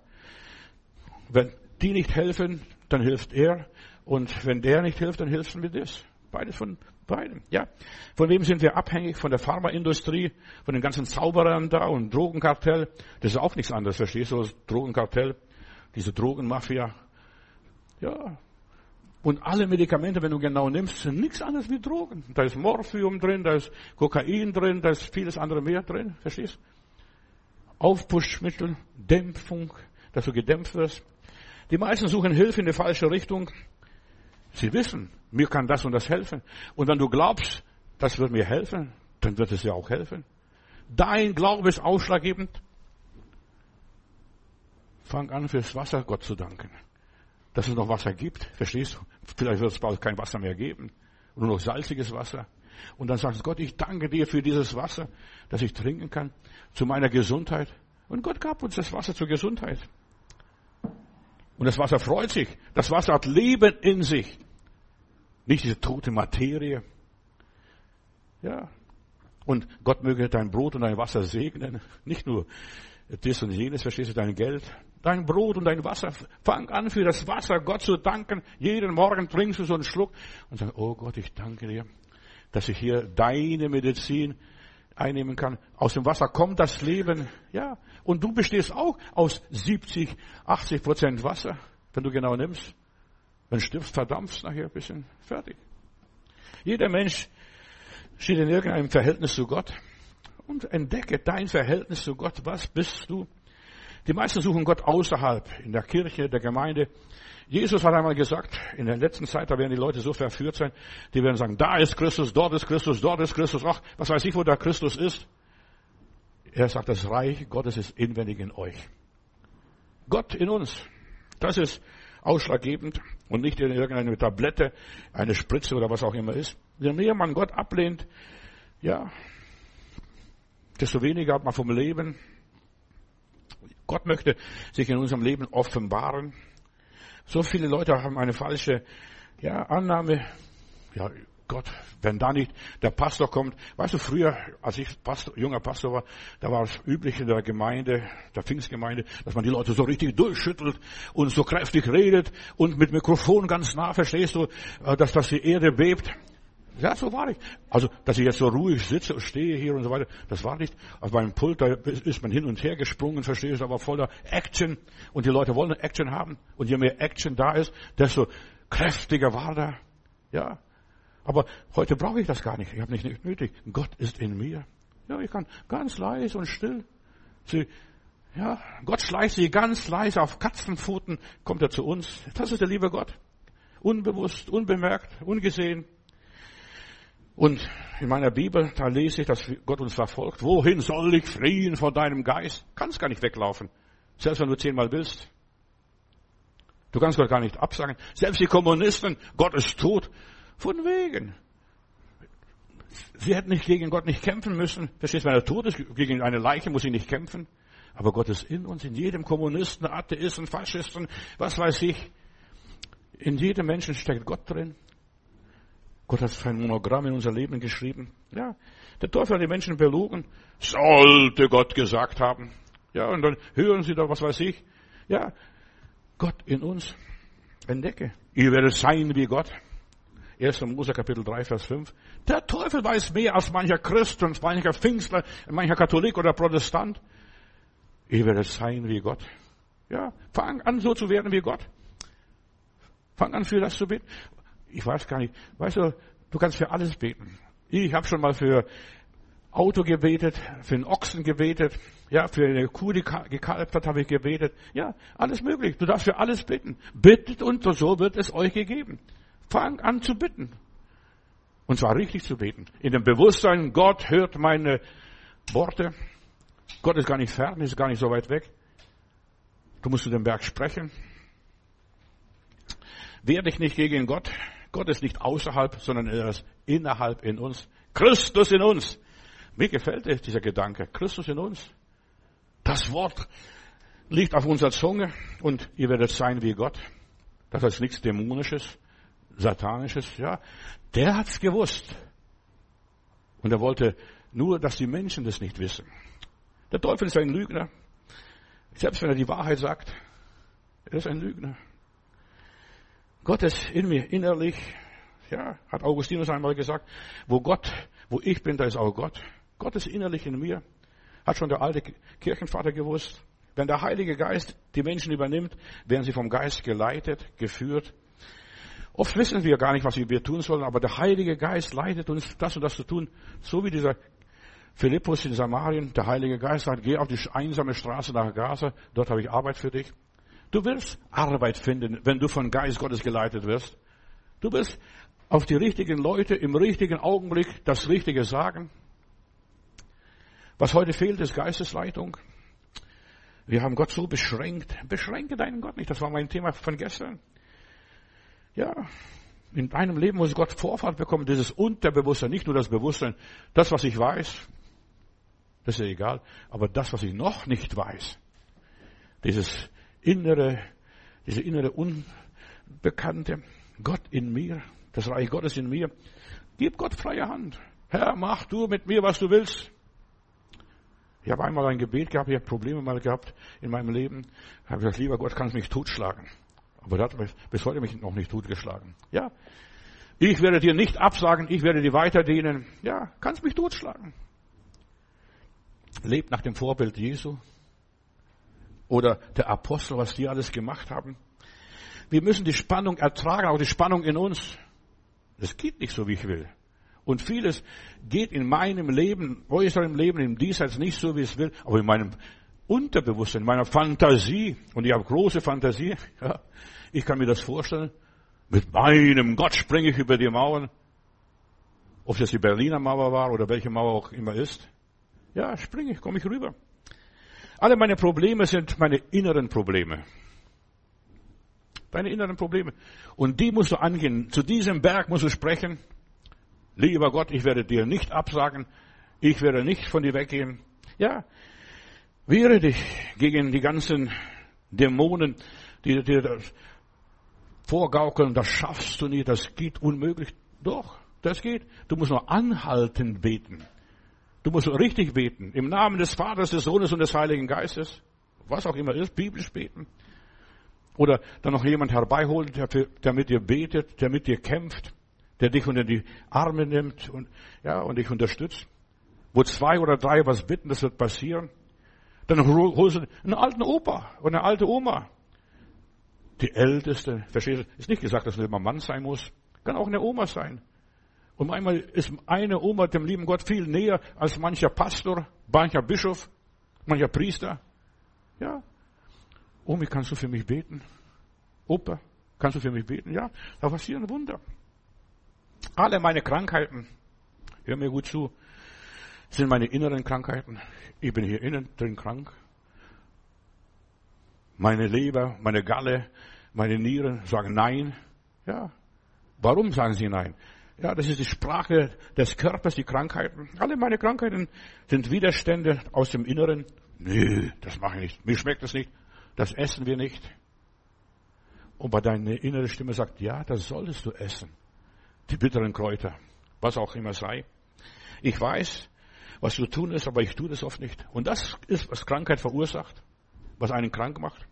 Wenn die nicht helfen, dann hilft er. Und wenn der nicht hilft, dann hilft wir das. Beides von beiden. Ja. Von wem sind wir abhängig? Von der Pharmaindustrie, von den ganzen Zauberern da und Drogenkartell. Das ist auch nichts anderes, verstehst du? Das Drogenkartell, diese Drogenmafia. Ja. Und alle Medikamente, wenn du genau nimmst, sind nichts anderes wie Drogen. Da ist Morphium drin, da ist Kokain drin, da ist vieles andere mehr drin, verstehst? du? Aufpushmittel, Dämpfung, dass du gedämpft wirst. Die meisten suchen Hilfe in die falsche Richtung. Sie wissen, mir kann das und das helfen. Und wenn du glaubst, das wird mir helfen, dann wird es dir auch helfen. Dein Glaube ist ausschlaggebend. Fang an, fürs Wasser Gott zu danken. Dass es noch Wasser gibt, verstehst du? Vielleicht wird es bald kein Wasser mehr geben. Nur noch salziges Wasser. Und dann sagst du, Gott, ich danke dir für dieses Wasser, das ich trinken kann, zu meiner Gesundheit. Und Gott gab uns das Wasser zur Gesundheit. Und das Wasser freut sich. Das Wasser hat Leben in sich. Nicht diese tote Materie. Ja. Und Gott möge dein Brot und dein Wasser segnen. Nicht nur das und jenes, verstehst du, dein Geld. Dein Brot und dein Wasser. Fang an, für das Wasser Gott zu danken. Jeden Morgen trinkst du so einen Schluck und sagst, oh Gott, ich danke dir, dass ich hier deine Medizin einnehmen kann. Aus dem Wasser kommt das Leben. Ja. Und du bestehst auch aus 70, 80 Prozent Wasser, wenn du genau nimmst. Wenn du stirbst, verdampfst nachher ein bisschen. Fertig. Jeder Mensch steht in irgendeinem Verhältnis zu Gott. Und entdecke dein Verhältnis zu Gott. Was bist du? Die meisten suchen Gott außerhalb, in der Kirche, der Gemeinde. Jesus hat einmal gesagt, in der letzten Zeit, da werden die Leute so verführt sein, die werden sagen, da ist Christus, dort ist Christus, dort ist Christus, ach, was weiß ich, wo der Christus ist. Er sagt, das Reich Gottes ist inwendig in euch. Gott in uns. Das ist ausschlaggebend und nicht in irgendeine Tablette, eine Spritze oder was auch immer ist. Je mehr man Gott ablehnt, ja, desto weniger hat man vom Leben. Gott möchte sich in unserem Leben offenbaren. So viele Leute haben eine falsche ja, Annahme. Ja, Gott, wenn da nicht der Pastor kommt. Weißt du, früher, als ich Pastor, junger Pastor war, da war es üblich in der Gemeinde, der Pfingstgemeinde, dass man die Leute so richtig durchschüttelt und so kräftig redet und mit Mikrofon ganz nah, verstehst du, äh, dass, dass die Erde bebt. Ja, so war ich. Also, dass ich jetzt so ruhig sitze und stehe hier und so weiter, das war nicht. Auf meinem Pult, da ist man hin und her gesprungen, verstehst du, aber voller Action. Und die Leute wollen Action haben. Und je mehr Action da ist, desto kräftiger war da. Ja. Aber heute brauche ich das gar nicht. Ich habe nicht nötig. Gott ist in mir. Ja, ich kann ganz leise und still. Sie, ja, Gott schleicht sie ganz leise auf Katzenpfoten, kommt er zu uns. Das ist der liebe Gott. Unbewusst, unbemerkt, ungesehen. Und in meiner Bibel, da lese ich, dass Gott uns verfolgt. Wohin soll ich fliehen vor deinem Geist? Kannst gar nicht weglaufen. Selbst wenn du zehnmal willst. Du kannst Gott gar nicht absagen. Selbst die Kommunisten, Gott ist tot. Von wegen. Sie hätten nicht gegen Gott nicht kämpfen müssen. Verstehst du, wenn er tot ist, gegen eine Leiche muss sie nicht kämpfen. Aber Gott ist in uns, in jedem Kommunisten, Atheisten, Faschisten, was weiß ich. In jedem Menschen steckt Gott drin. Gott hat ein Monogramm in unser Leben geschrieben. Ja, der Teufel hat die Menschen belogen. Sollte Gott gesagt haben. Ja, und dann hören sie da, was weiß ich. Ja, Gott in uns. Entdecke. Ihr werdet sein wie Gott. 1. Mose Kapitel 3, Vers 5. Der Teufel weiß mehr als mancher Christ und mancher Pfingstler, mancher Katholik oder Protestant. Ihr werdet sein wie Gott. Ja, fang an so zu werden wie Gott. Fang an für das zu beten ich weiß gar nicht, weißt du, du kannst für alles beten. Ich habe schon mal für Auto gebetet, für einen Ochsen gebetet, ja, für eine Kuh, die gekalbt hat, habe ich gebetet. Ja, alles möglich. Du darfst für alles bitten. Bittet und so wird es euch gegeben. Fang an zu bitten. Und zwar richtig zu beten. In dem Bewusstsein, Gott hört meine Worte. Gott ist gar nicht fern, ist gar nicht so weit weg. Du musst zu dem Berg sprechen. Wehr dich nicht gegen Gott. Gott ist nicht außerhalb, sondern er ist innerhalb in uns. Christus in uns. Mir gefällt dieser Gedanke. Christus in uns. Das Wort liegt auf unserer Zunge und ihr werdet sein wie Gott. Das heißt nichts Dämonisches, Satanisches, ja. Der hat's gewusst. Und er wollte nur, dass die Menschen das nicht wissen. Der Teufel ist ein Lügner. Selbst wenn er die Wahrheit sagt, er ist ein Lügner. Gott ist in mir innerlich, ja, hat Augustinus einmal gesagt, wo Gott, wo ich bin, da ist auch Gott. Gott ist innerlich in mir. Hat schon der alte Kirchenvater gewusst. Wenn der Heilige Geist die Menschen übernimmt, werden sie vom Geist geleitet, geführt. Oft wissen wir gar nicht, was wir tun sollen, aber der Heilige Geist leitet uns, das und das zu tun. So wie dieser Philippus in Samarien, der Heilige Geist sagt, geh auf die einsame Straße nach Gaza, dort habe ich Arbeit für dich. Du wirst Arbeit finden, wenn du von Geist Gottes geleitet wirst. Du wirst auf die richtigen Leute im richtigen Augenblick das Richtige sagen. Was heute fehlt, ist Geistesleitung. Wir haben Gott so beschränkt. Beschränke deinen Gott nicht. Das war mein Thema von gestern. Ja, in deinem Leben muss Gott Vorfahrt bekommen, dieses Unterbewusstsein, nicht nur das Bewusstsein, das, was ich weiß, das ist ja egal, aber das, was ich noch nicht weiß, dieses innere, diese innere Unbekannte, Gott in mir, das Reich Gottes in mir, gib Gott freie Hand. Herr, mach du mit mir, was du willst. Ich habe einmal ein Gebet gehabt, ich habe Probleme mal gehabt in meinem Leben. Ich habe gesagt, lieber Gott, kannst mich totschlagen. Aber er hat bis heute mich noch nicht totgeschlagen. Ja. Ich werde dir nicht absagen, ich werde dir weiter dienen. Ja, kannst mich totschlagen. Lebt nach dem Vorbild Jesu. Oder der Apostel, was die alles gemacht haben. Wir müssen die Spannung ertragen, auch die Spannung in uns. Das geht nicht so, wie ich will. Und vieles geht in meinem Leben, äußeren Leben, im Diesseits nicht so, wie es will, aber in meinem Unterbewusstsein, in meiner Fantasie, und ich habe große Fantasie, ja, ich kann mir das vorstellen, mit meinem Gott springe ich über die Mauern, ob das die Berliner Mauer war oder welche Mauer auch immer ist. Ja, springe ich, komme ich rüber. Alle meine Probleme sind meine inneren Probleme. Deine inneren Probleme. Und die musst du angehen. Zu diesem Berg musst du sprechen. Lieber Gott, ich werde dir nicht absagen. Ich werde nicht von dir weggehen. Ja, wehre dich gegen die ganzen Dämonen, die dir das vorgaukeln. Das schaffst du nicht. Das geht unmöglich. Doch, das geht. Du musst nur anhalten beten. Du musst richtig beten. Im Namen des Vaters, des Sohnes und des Heiligen Geistes. Was auch immer ist, biblisch beten. Oder dann noch jemand herbeiholen, der, für, der mit dir betet, der mit dir kämpft der dich unter die Arme nimmt und, ja, und dich unterstützt. Wo zwei oder drei was bitten, das wird passieren. Dann holst du einen alten Opa und eine alte Oma. Die Älteste, verstehst du, ist nicht gesagt, dass es immer Mann sein muss. Kann auch eine Oma sein. Und manchmal ist eine Oma dem lieben Gott viel näher als mancher Pastor, mancher Bischof, mancher Priester. Ja. Omi, kannst du für mich beten? Opa, kannst du für mich beten? Ja, da passieren Wunder. Alle meine Krankheiten, hör mir gut zu, sind meine inneren Krankheiten. Ich bin hier innen drin krank. Meine Leber, meine Galle, meine Nieren sagen Nein. Ja. Warum sagen sie Nein? Ja, das ist die Sprache des Körpers, die Krankheiten. Alle meine Krankheiten sind Widerstände aus dem Inneren. Nö, das mache ich nicht. Mir schmeckt das nicht. Das essen wir nicht. Und bei deiner innere Stimme sagt, ja, das solltest du essen die bitteren Kräuter, was auch immer sei. Ich weiß, was zu tun ist, aber ich tue das oft nicht. Und das ist, was Krankheit verursacht, was einen krank macht.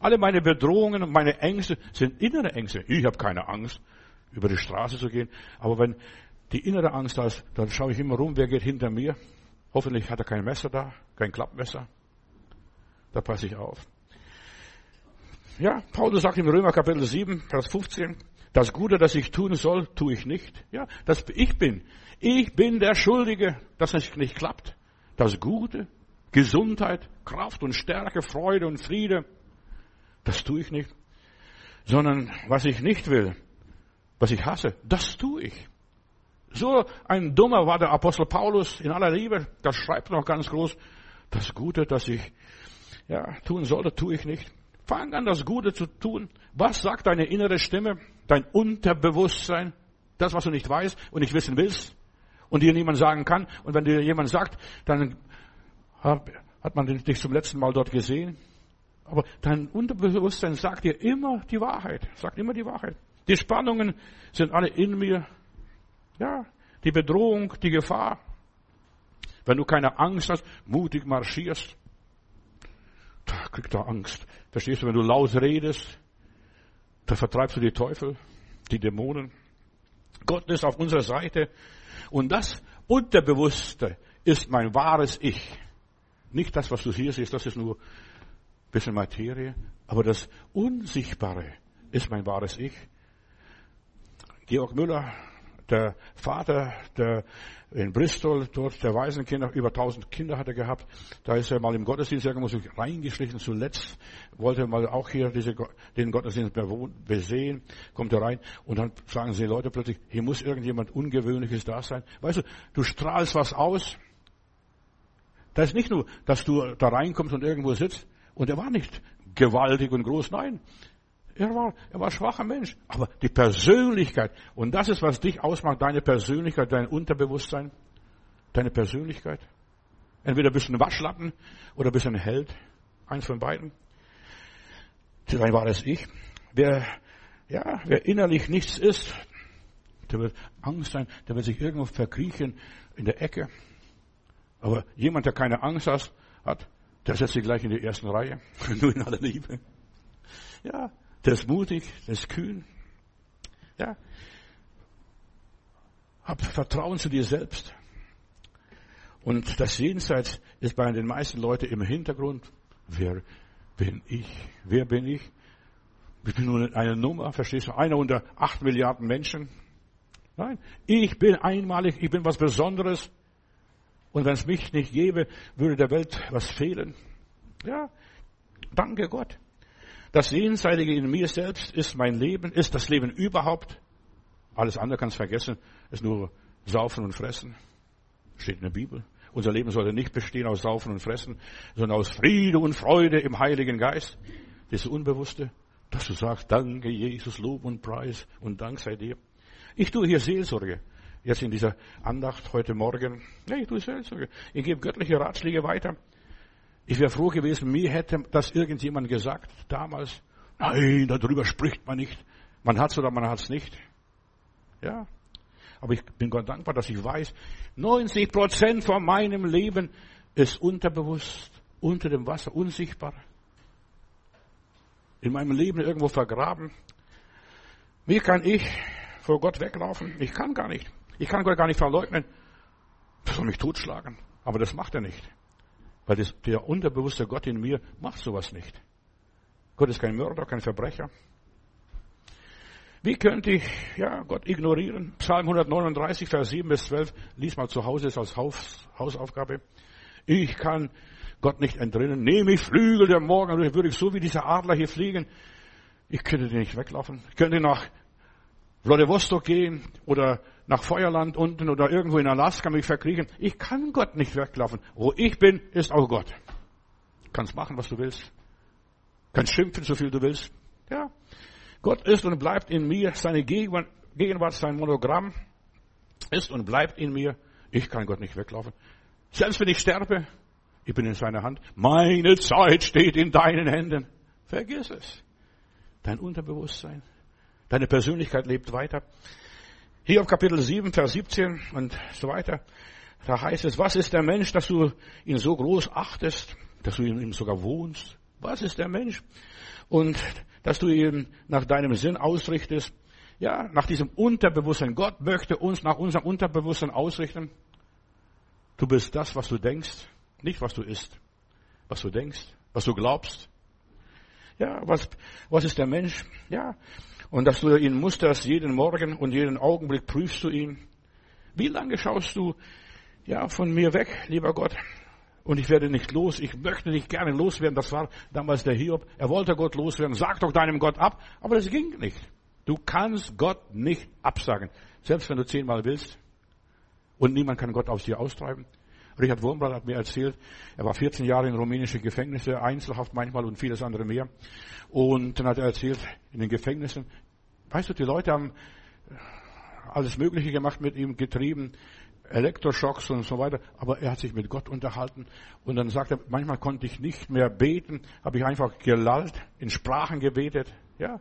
Alle meine Bedrohungen und meine Ängste sind innere Ängste. Ich habe keine Angst, über die Straße zu gehen. Aber wenn die innere Angst da ist, dann schaue ich immer rum, wer geht hinter mir. Hoffentlich hat er kein Messer da, kein Klappmesser. Da passe ich auf. Ja, Paulus sagt im Römer Kapitel 7, Vers 15, das Gute, das ich tun soll, tue ich nicht. Ja, das ich bin. Ich bin der Schuldige, dass es nicht klappt. Das Gute, Gesundheit, Kraft und Stärke, Freude und Friede, das tue ich nicht. Sondern was ich nicht will, was ich hasse, das tue ich. So ein Dummer war der Apostel Paulus in aller Liebe. Das schreibt noch ganz groß. Das Gute, das ich ja, tun sollte, tue ich nicht. Fang an, das Gute zu tun. Was sagt deine innere Stimme? dein Unterbewusstsein, das, was du nicht weißt und nicht wissen willst und dir niemand sagen kann. Und wenn dir jemand sagt, dann hat man dich zum letzten Mal dort gesehen? Aber dein Unterbewusstsein sagt dir immer die Wahrheit, sagt immer die Wahrheit. Die Spannungen sind alle in mir. Ja, die Bedrohung, die Gefahr. Wenn du keine Angst hast, mutig marschierst, da kriegt er Angst. Verstehst du, wenn du laut redest, da vertreibst du die Teufel, die Dämonen. Gott ist auf unserer Seite. Und das Unterbewusste ist mein wahres Ich. Nicht das, was du hier siehst, das ist nur ein bisschen Materie. Aber das Unsichtbare ist mein wahres Ich. Georg Müller, der Vater, der in Bristol, dort der Waisenkinder, über 1000 Kinder hat er gehabt. Da ist er mal im Gottesdienst irgendwo so reingeschlichen. Zuletzt wollte er mal auch hier diese, den Gottesdienst besehen. Kommt er rein und dann sagen sie Leute plötzlich, hier muss irgendjemand Ungewöhnliches da sein. Weißt du, du strahlst was aus. Das ist nicht nur, dass du da reinkommst und irgendwo sitzt. Und er war nicht gewaltig und groß. Nein, er war, er war ein schwacher Mensch. Aber die Persönlichkeit, und das ist, was dich ausmacht, deine Persönlichkeit, dein Unterbewusstsein, deine Persönlichkeit. Entweder bist du ein Waschlappen oder bist du ein Held. Eins von beiden. Dann war es ich. Wer, ja, wer innerlich nichts ist, der wird Angst sein, der wird sich irgendwo verkriechen in der Ecke. Aber jemand, der keine Angst hat, der setzt sich gleich in die ersten Reihe. Nur in aller Liebe. Ja, der ist mutig, der ist kühn. Ja. Hab Vertrauen zu dir selbst. Und das Jenseits ist bei den meisten Leuten im Hintergrund. Wer bin ich? Wer bin ich? Ich bin nur eine Nummer, verstehst du? Einer unter acht Milliarden Menschen. Nein, ich bin einmalig, ich bin was Besonderes. Und wenn es mich nicht gäbe, würde der Welt was fehlen. Ja, danke Gott. Das Jenseitige in mir selbst ist mein Leben, ist das Leben überhaupt. Alles andere kannst vergessen, ist nur Saufen und Fressen. Steht in der Bibel. Unser Leben sollte nicht bestehen aus Saufen und Fressen, sondern aus Friede und Freude im Heiligen Geist. Das Unbewusste, dass du sagst, danke Jesus, Lob und Preis und Dank sei dir. Ich tue hier Seelsorge. Jetzt in dieser Andacht heute Morgen. Ja, ich tue Seelsorge. Ich gebe göttliche Ratschläge weiter. Ich wäre froh gewesen, mir hätte das irgendjemand gesagt damals. Nein, darüber spricht man nicht. Man hat's oder man hat's nicht. Ja. Aber ich bin Gott dankbar, dass ich weiß, 90 Prozent von meinem Leben ist unterbewusst, unter dem Wasser, unsichtbar. In meinem Leben irgendwo vergraben. Wie kann ich vor Gott weglaufen? Ich kann gar nicht. Ich kann Gott gar nicht verleugnen. Er soll mich totschlagen. Aber das macht er nicht. Weil das, der unterbewusste Gott in mir macht sowas nicht. Gott ist kein Mörder, kein Verbrecher. Wie könnte ich ja, Gott ignorieren? Psalm 139, Vers 7 bis 12. Lies mal zu Hause, ist als Haus, Hausaufgabe. Ich kann Gott nicht entrinnen. Nehme ich Flügel der Morgen, würde ich so wie dieser Adler hier fliegen. Ich könnte nicht weglaufen. Ich könnte nach Vladivostok gehen oder nach Feuerland unten oder irgendwo in Alaska mich verkriechen. Ich kann Gott nicht weglaufen. Wo ich bin, ist auch Gott. Kannst machen, was du willst. Kannst schimpfen, so viel du willst. Ja. Gott ist und bleibt in mir. Seine Gegenwart, sein Monogramm ist und bleibt in mir. Ich kann Gott nicht weglaufen. Selbst wenn ich sterbe, ich bin in seiner Hand. Meine Zeit steht in deinen Händen. Vergiss es. Dein Unterbewusstsein. Deine Persönlichkeit lebt weiter. Hier auf Kapitel 7, Vers 17 und so weiter. Da heißt es, was ist der Mensch, dass du ihn so groß achtest, dass du in ihm sogar wohnst? Was ist der Mensch? Und dass du ihn nach deinem Sinn ausrichtest. Ja, nach diesem Unterbewusstsein. Gott möchte uns nach unserem Unterbewusstsein ausrichten. Du bist das, was du denkst, nicht was du isst. Was du denkst, was du glaubst. Ja, was, was ist der Mensch? Ja, und dass du ihn musterst jeden Morgen und jeden Augenblick prüfst du ihn. Wie lange schaust du ja von mir weg, lieber Gott? Und ich werde nicht los. Ich möchte nicht gerne loswerden. Das war damals der Hiob. Er wollte Gott loswerden. Sag doch deinem Gott ab. Aber das ging nicht. Du kannst Gott nicht absagen. Selbst wenn du zehnmal willst. Und niemand kann Gott aus dir austreiben. Richard Wurmbrand hat mir erzählt, er war 14 Jahre in rumänische Gefängnisse, Einzelhaft manchmal und vieles andere mehr. Und dann hat er erzählt, in den Gefängnissen, weißt du, die Leute haben alles Mögliche gemacht mit ihm, getrieben. Elektroschocks und so weiter. Aber er hat sich mit Gott unterhalten. Und dann sagt er, manchmal konnte ich nicht mehr beten, habe ich einfach gelallt, in Sprachen gebetet. Ja.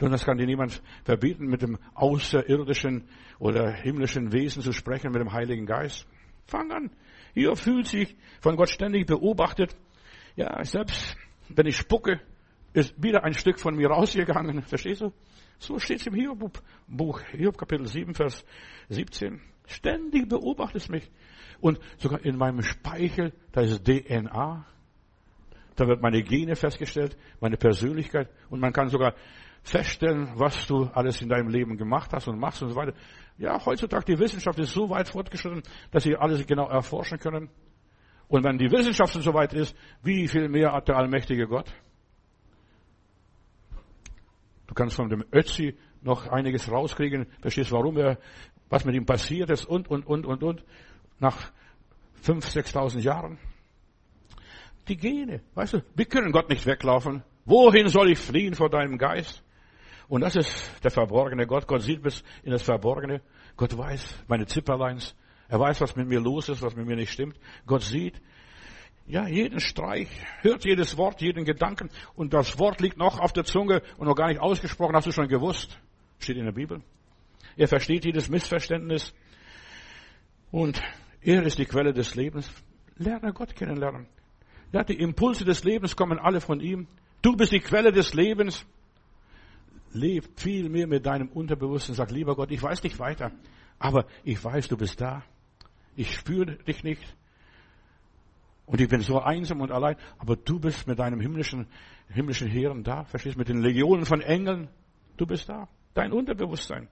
Und das kann dir niemand verbieten, mit dem außerirdischen oder himmlischen Wesen zu sprechen, mit dem Heiligen Geist. Fang an. Hier fühlt sich von Gott ständig beobachtet. Ja, selbst wenn ich spucke, ist wieder ein Stück von mir rausgegangen. Verstehst du? So steht es im Hiob-Buch, Hiob Kapitel 7, Vers 17. Ständig beobachtest mich. Und sogar in meinem Speichel, da ist DNA. Da wird meine Gene festgestellt, meine Persönlichkeit. Und man kann sogar feststellen, was du alles in deinem Leben gemacht hast und machst und so weiter. Ja, heutzutage die Wissenschaft ist so weit fortgeschritten, dass sie alles genau erforschen können. Und wenn die Wissenschaft so weit ist, wie viel mehr hat der allmächtige Gott? Du kannst von dem Ötzi noch einiges rauskriegen, verstehst, warum er, was mit ihm passiert ist und, und, und, und, und, nach fünf, sechstausend Jahren. Die Gene, weißt du, wir können Gott nicht weglaufen. Wohin soll ich fliehen vor deinem Geist? Und das ist der verborgene Gott. Gott sieht bis in das Verborgene. Gott weiß meine Zipperleins. Er weiß, was mit mir los ist, was mit mir nicht stimmt. Gott sieht, ja, jeden Streich, hört jedes Wort, jeden Gedanken. Und das Wort liegt noch auf der Zunge und noch gar nicht ausgesprochen, hast du schon gewusst. Steht in der Bibel. Er versteht jedes Missverständnis. Und er ist die Quelle des Lebens. Lerne Gott kennenlernen. Ja, die Impulse des Lebens kommen alle von ihm. Du bist die Quelle des Lebens. Leb viel mehr mit deinem Unterbewusstsein. Sag, lieber Gott, ich weiß nicht weiter. Aber ich weiß, du bist da. Ich spüre dich nicht. Und ich bin so einsam und allein. Aber du bist mit deinem himmlischen, himmlischen Heeren da. Verstehst du? Mit den Legionen von Engeln. Du bist da. Dein Unterbewusstsein.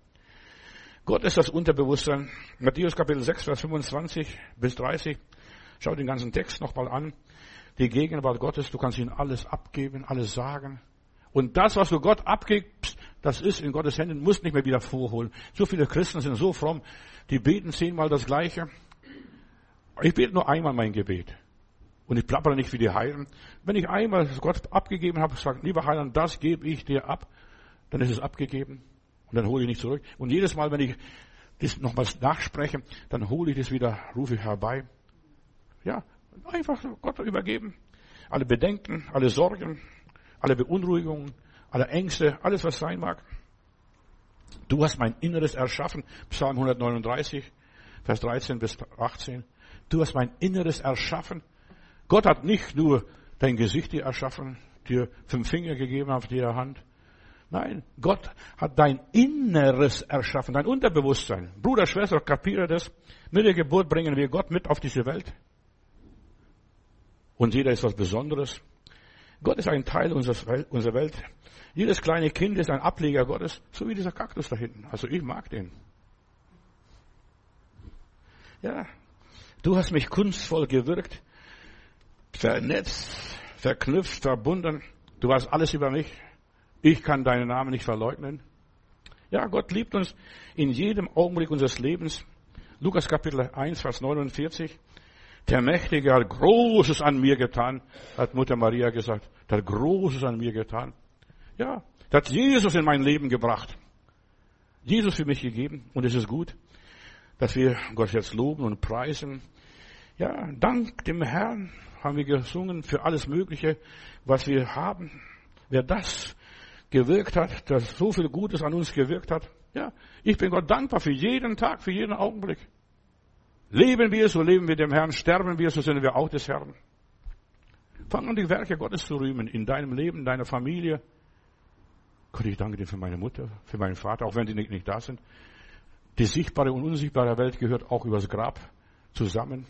Gott ist das Unterbewusstsein. Matthäus Kapitel 6, Vers 25 bis 30. Schau den ganzen Text nochmal an. Die Gegenwart Gottes, du kannst ihm alles abgeben, alles sagen. Und das, was du Gott abgibst, das ist in Gottes Händen, musst nicht mehr wieder vorholen. So viele Christen sind so fromm, die beten zehnmal das Gleiche. Ich bete nur einmal mein Gebet. Und ich plappere nicht wie die Heiden. Wenn ich einmal Gott abgegeben habe, sage, lieber Heiland, das gebe ich dir ab, dann ist es abgegeben. Und dann hole ich nicht zurück. Und jedes Mal, wenn ich das nochmals nachspreche, dann hole ich das wieder, rufe ich herbei. Ja, einfach Gott übergeben. Alle Bedenken, alle Sorgen, alle Beunruhigungen, alle Ängste, alles was sein mag. Du hast mein Inneres erschaffen. Psalm 139, Vers 13 bis 18. Du hast mein Inneres erschaffen. Gott hat nicht nur dein Gesicht dir erschaffen, dir fünf Finger gegeben auf jeder Hand. Nein, Gott hat dein Inneres erschaffen, dein Unterbewusstsein. Bruder, Schwester, kapiere das. Mit der Geburt bringen wir Gott mit auf diese Welt. Und jeder ist was Besonderes. Gott ist ein Teil unserer Welt. Jedes kleine Kind ist ein Ableger Gottes, so wie dieser Kaktus da hinten. Also ich mag den. Ja, du hast mich kunstvoll gewirkt vernetzt, verknüpft, verbunden. Du weißt alles über mich. Ich kann deinen Namen nicht verleugnen. Ja, Gott liebt uns in jedem Augenblick unseres Lebens. Lukas Kapitel 1, Vers 49. Der Mächtige hat Großes an mir getan, hat Mutter Maria gesagt. Der hat Großes an mir getan. Ja, der hat Jesus in mein Leben gebracht. Jesus für mich gegeben. Und es ist gut, dass wir Gott jetzt loben und preisen. Ja, dank dem Herrn haben wir gesungen für alles Mögliche, was wir haben. Wer das gewirkt hat, das so viel Gutes an uns gewirkt hat, ja, ich bin Gott dankbar für jeden Tag, für jeden Augenblick. Leben wir, so leben wir dem Herrn, sterben wir, so sind wir auch des Herrn. Fang an, die Werke Gottes zu rühmen in deinem Leben, in deiner Familie. Gott, ich danke dir für meine Mutter, für meinen Vater, auch wenn die nicht, nicht da sind. Die sichtbare und unsichtbare Welt gehört auch übers Grab zusammen.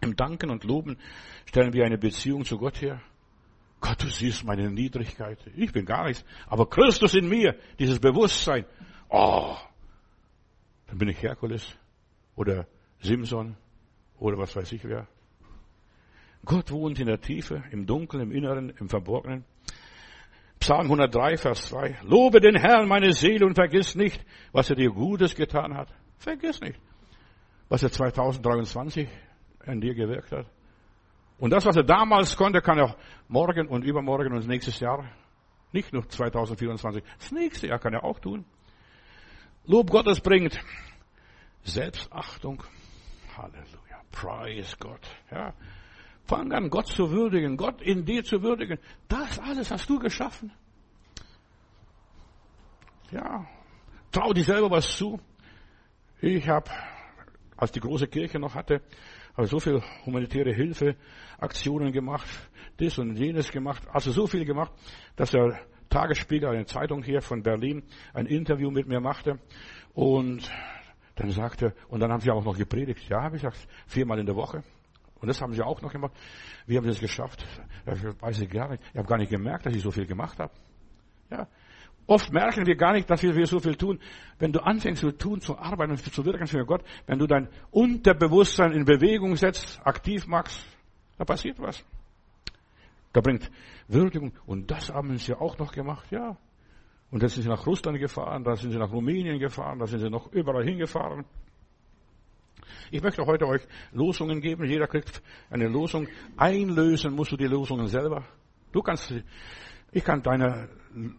Im Danken und Loben stellen wir eine Beziehung zu Gott her. Gott, du siehst meine Niedrigkeit. Ich bin gar nichts. Aber Christus in mir, dieses Bewusstsein. Oh, dann bin ich Herkules oder Simson oder was weiß ich wer. Gott wohnt in der Tiefe, im Dunkeln, im Inneren, im Verborgenen. Psalm 103, Vers 2. Lobe den Herrn, meine Seele, und vergiss nicht, was er dir Gutes getan hat. Vergiss nicht, was er 2023 in dir gewirkt hat. Und das, was er damals konnte, kann er morgen und übermorgen und nächstes Jahr, nicht nur 2024, das nächste Jahr kann er auch tun. Lob Gottes bringt Selbstachtung. Halleluja. Praise Gott. Ja. Fang an, Gott zu würdigen, Gott in dir zu würdigen. Das alles hast du geschaffen. Ja. Trau dir selber was zu. Ich habe, als die große Kirche noch hatte, habe so viel humanitäre Hilfe, Aktionen gemacht, das und jenes gemacht, also so viel gemacht, dass der Tagesspiegel, eine Zeitung hier von Berlin, ein Interview mit mir machte und dann sagte, und dann haben sie auch noch gepredigt. Ja, habe ich gesagt, viermal in der Woche. Und das haben sie auch noch gemacht. Wie haben sie das geschafft? Das weiß ich gar nicht. Ich habe gar nicht gemerkt, dass ich so viel gemacht habe. Ja. Oft merken wir gar nicht, dass wir so viel tun. Wenn du anfängst zu tun, zu arbeiten und zu wirken für Gott, wenn du dein Unterbewusstsein in Bewegung setzt, aktiv machst, da passiert was. Da bringt Würdigung. Und das haben sie auch noch gemacht, ja. Und dann sind sie nach Russland gefahren, da sind sie nach Rumänien gefahren, da sind sie noch überall hingefahren. Ich möchte heute euch Losungen geben. Jeder kriegt eine Losung. Einlösen musst du die Losungen selber. Du kannst, ich kann deine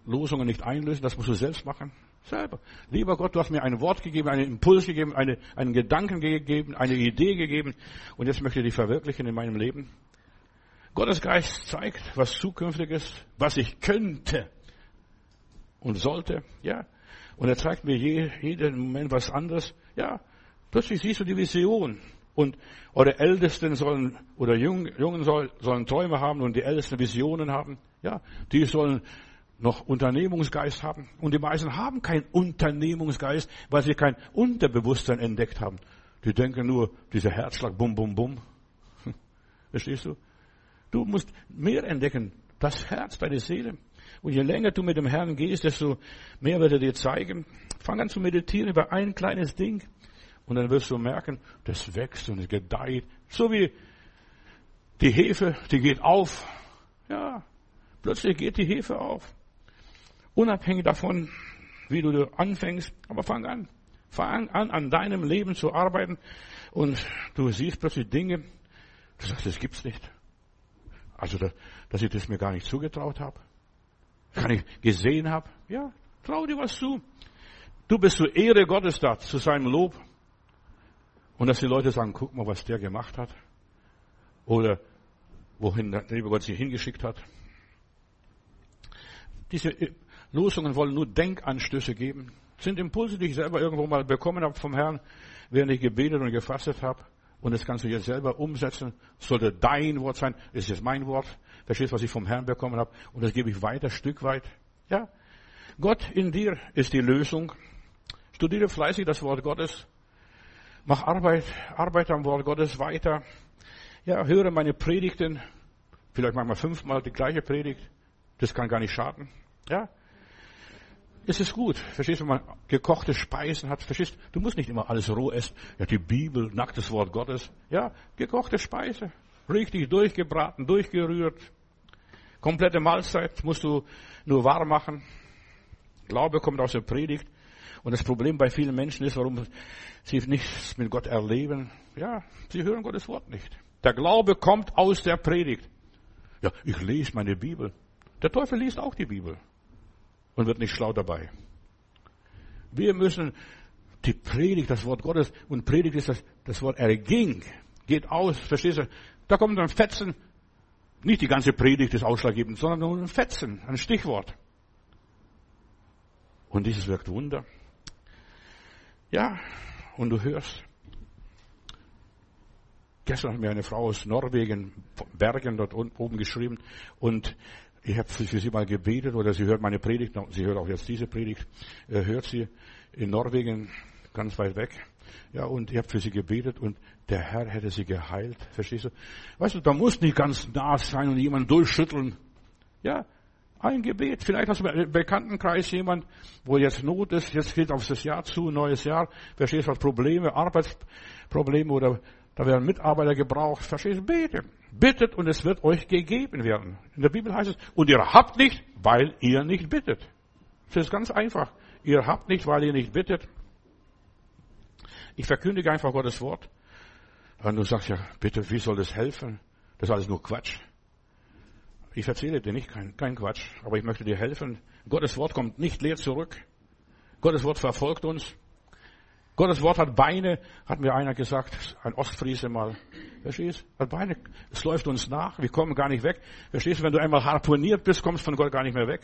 Losungen nicht einlösen, das musst du selbst machen. Selber. Lieber Gott, du hast mir ein Wort gegeben, einen Impuls gegeben, eine, einen Gedanken gegeben, eine Idee gegeben und jetzt möchte ich die verwirklichen in meinem Leben. Gottes Geist zeigt, was zukünftig ist, was ich könnte und sollte, ja. Und er zeigt mir je, jeden Moment was anderes, ja. Plötzlich siehst du die Vision. Und eure Ältesten sollen, oder Jungen sollen, sollen Träume haben und die Ältesten Visionen haben, ja. Die sollen noch Unternehmungsgeist haben. Und die meisten haben keinen Unternehmungsgeist, weil sie kein Unterbewusstsein entdeckt haben. Die denken nur, dieser Herzschlag, bum, bum, bum. Verstehst du? Du musst mehr entdecken. Das Herz, deine Seele. Und je länger du mit dem Herrn gehst, desto mehr wird er dir zeigen. Fang an zu meditieren über ein kleines Ding. Und dann wirst du merken, das wächst und es gedeiht. So wie die Hefe, die geht auf. Ja, plötzlich geht die Hefe auf. Unabhängig davon, wie du anfängst, aber fang an. Fang an, an deinem Leben zu arbeiten und du siehst plötzlich Dinge, du sagst, das gibt's nicht. Also, dass ich das mir gar nicht zugetraut habe gar nicht gesehen habe. Ja, trau dir was zu. Du bist zur Ehre Gottes da, zu seinem Lob. Und dass die Leute sagen, guck mal, was der gemacht hat. Oder wohin der liebe Gott sie hingeschickt hat. Diese Losungen wollen nur Denkanstöße geben. Sind Impulse, die ich selber irgendwo mal bekommen habe vom Herrn, während ich gebetet und gefastet habe. Und das kannst du jetzt selber umsetzen. Sollte dein Wort sein, ist jetzt mein Wort. Verstehst, was ich vom Herrn bekommen habe? Und das gebe ich weiter, Stück weit. Ja. Gott in dir ist die Lösung. Studiere fleißig das Wort Gottes. Mach Arbeit, arbeite am Wort Gottes weiter. Ja, höre meine Predigten. Vielleicht manchmal fünfmal die gleiche Predigt. Das kann gar nicht schaden. Ja. Es ist gut. Verstehst du, wenn man gekochte Speisen hat, verstehst du, musst nicht immer alles roh essen. Ja, die Bibel, nacktes Wort Gottes. Ja, gekochte Speise. Richtig durchgebraten, durchgerührt. Komplette Mahlzeit musst du nur warm machen. Glaube kommt aus der Predigt. Und das Problem bei vielen Menschen ist, warum sie nichts mit Gott erleben. Ja, sie hören Gottes Wort nicht. Der Glaube kommt aus der Predigt. Ja, ich lese meine Bibel. Der Teufel liest auch die Bibel und wird nicht schlau dabei. Wir müssen die Predigt, das Wort Gottes, und Predigt ist das, das Wort erging, geht aus, verstehst du? Da kommt ein Fetzen, nicht die ganze Predigt ist ausschlaggebend, sondern nur ein Fetzen, ein Stichwort. Und dieses wirkt Wunder. Ja, und du hörst. Gestern hat mir eine Frau aus Norwegen, Bergen dort oben geschrieben, und ich habe für sie mal gebetet, oder sie hört meine Predigt, sie hört auch jetzt diese Predigt, äh, hört sie in Norwegen, ganz weit weg. Ja, und ich habe für sie gebetet und der Herr hätte sie geheilt. Verstehst du? Weißt du, da muss nicht ganz nah sein und jemand durchschütteln. Ja, ein Gebet. Vielleicht hast du im Bekanntenkreis jemand, wo jetzt Not ist, jetzt geht auf das Jahr zu, neues Jahr. Verstehst du, was Probleme, Arbeitsprobleme oder da werden Mitarbeiter gebraucht. Verstehst du? Bete. Bittet und es wird euch gegeben werden. In der Bibel heißt es, und ihr habt nicht, weil ihr nicht bittet. Das ist ganz einfach. Ihr habt nicht, weil ihr nicht bittet. Ich verkündige einfach Gottes Wort. Und du sagst ja, bitte, wie soll das helfen? Das ist alles nur Quatsch. Ich erzähle dir nicht kein, kein Quatsch, aber ich möchte dir helfen. Gottes Wort kommt nicht leer zurück. Gottes Wort verfolgt uns. Gottes Wort hat Beine, hat mir einer gesagt, ein Ostfriese mal. Verstehst? Hat Beine. Es läuft uns nach. Wir kommen gar nicht weg. Verstehst? Wenn du einmal harponiert bist, kommst du von Gott gar nicht mehr weg.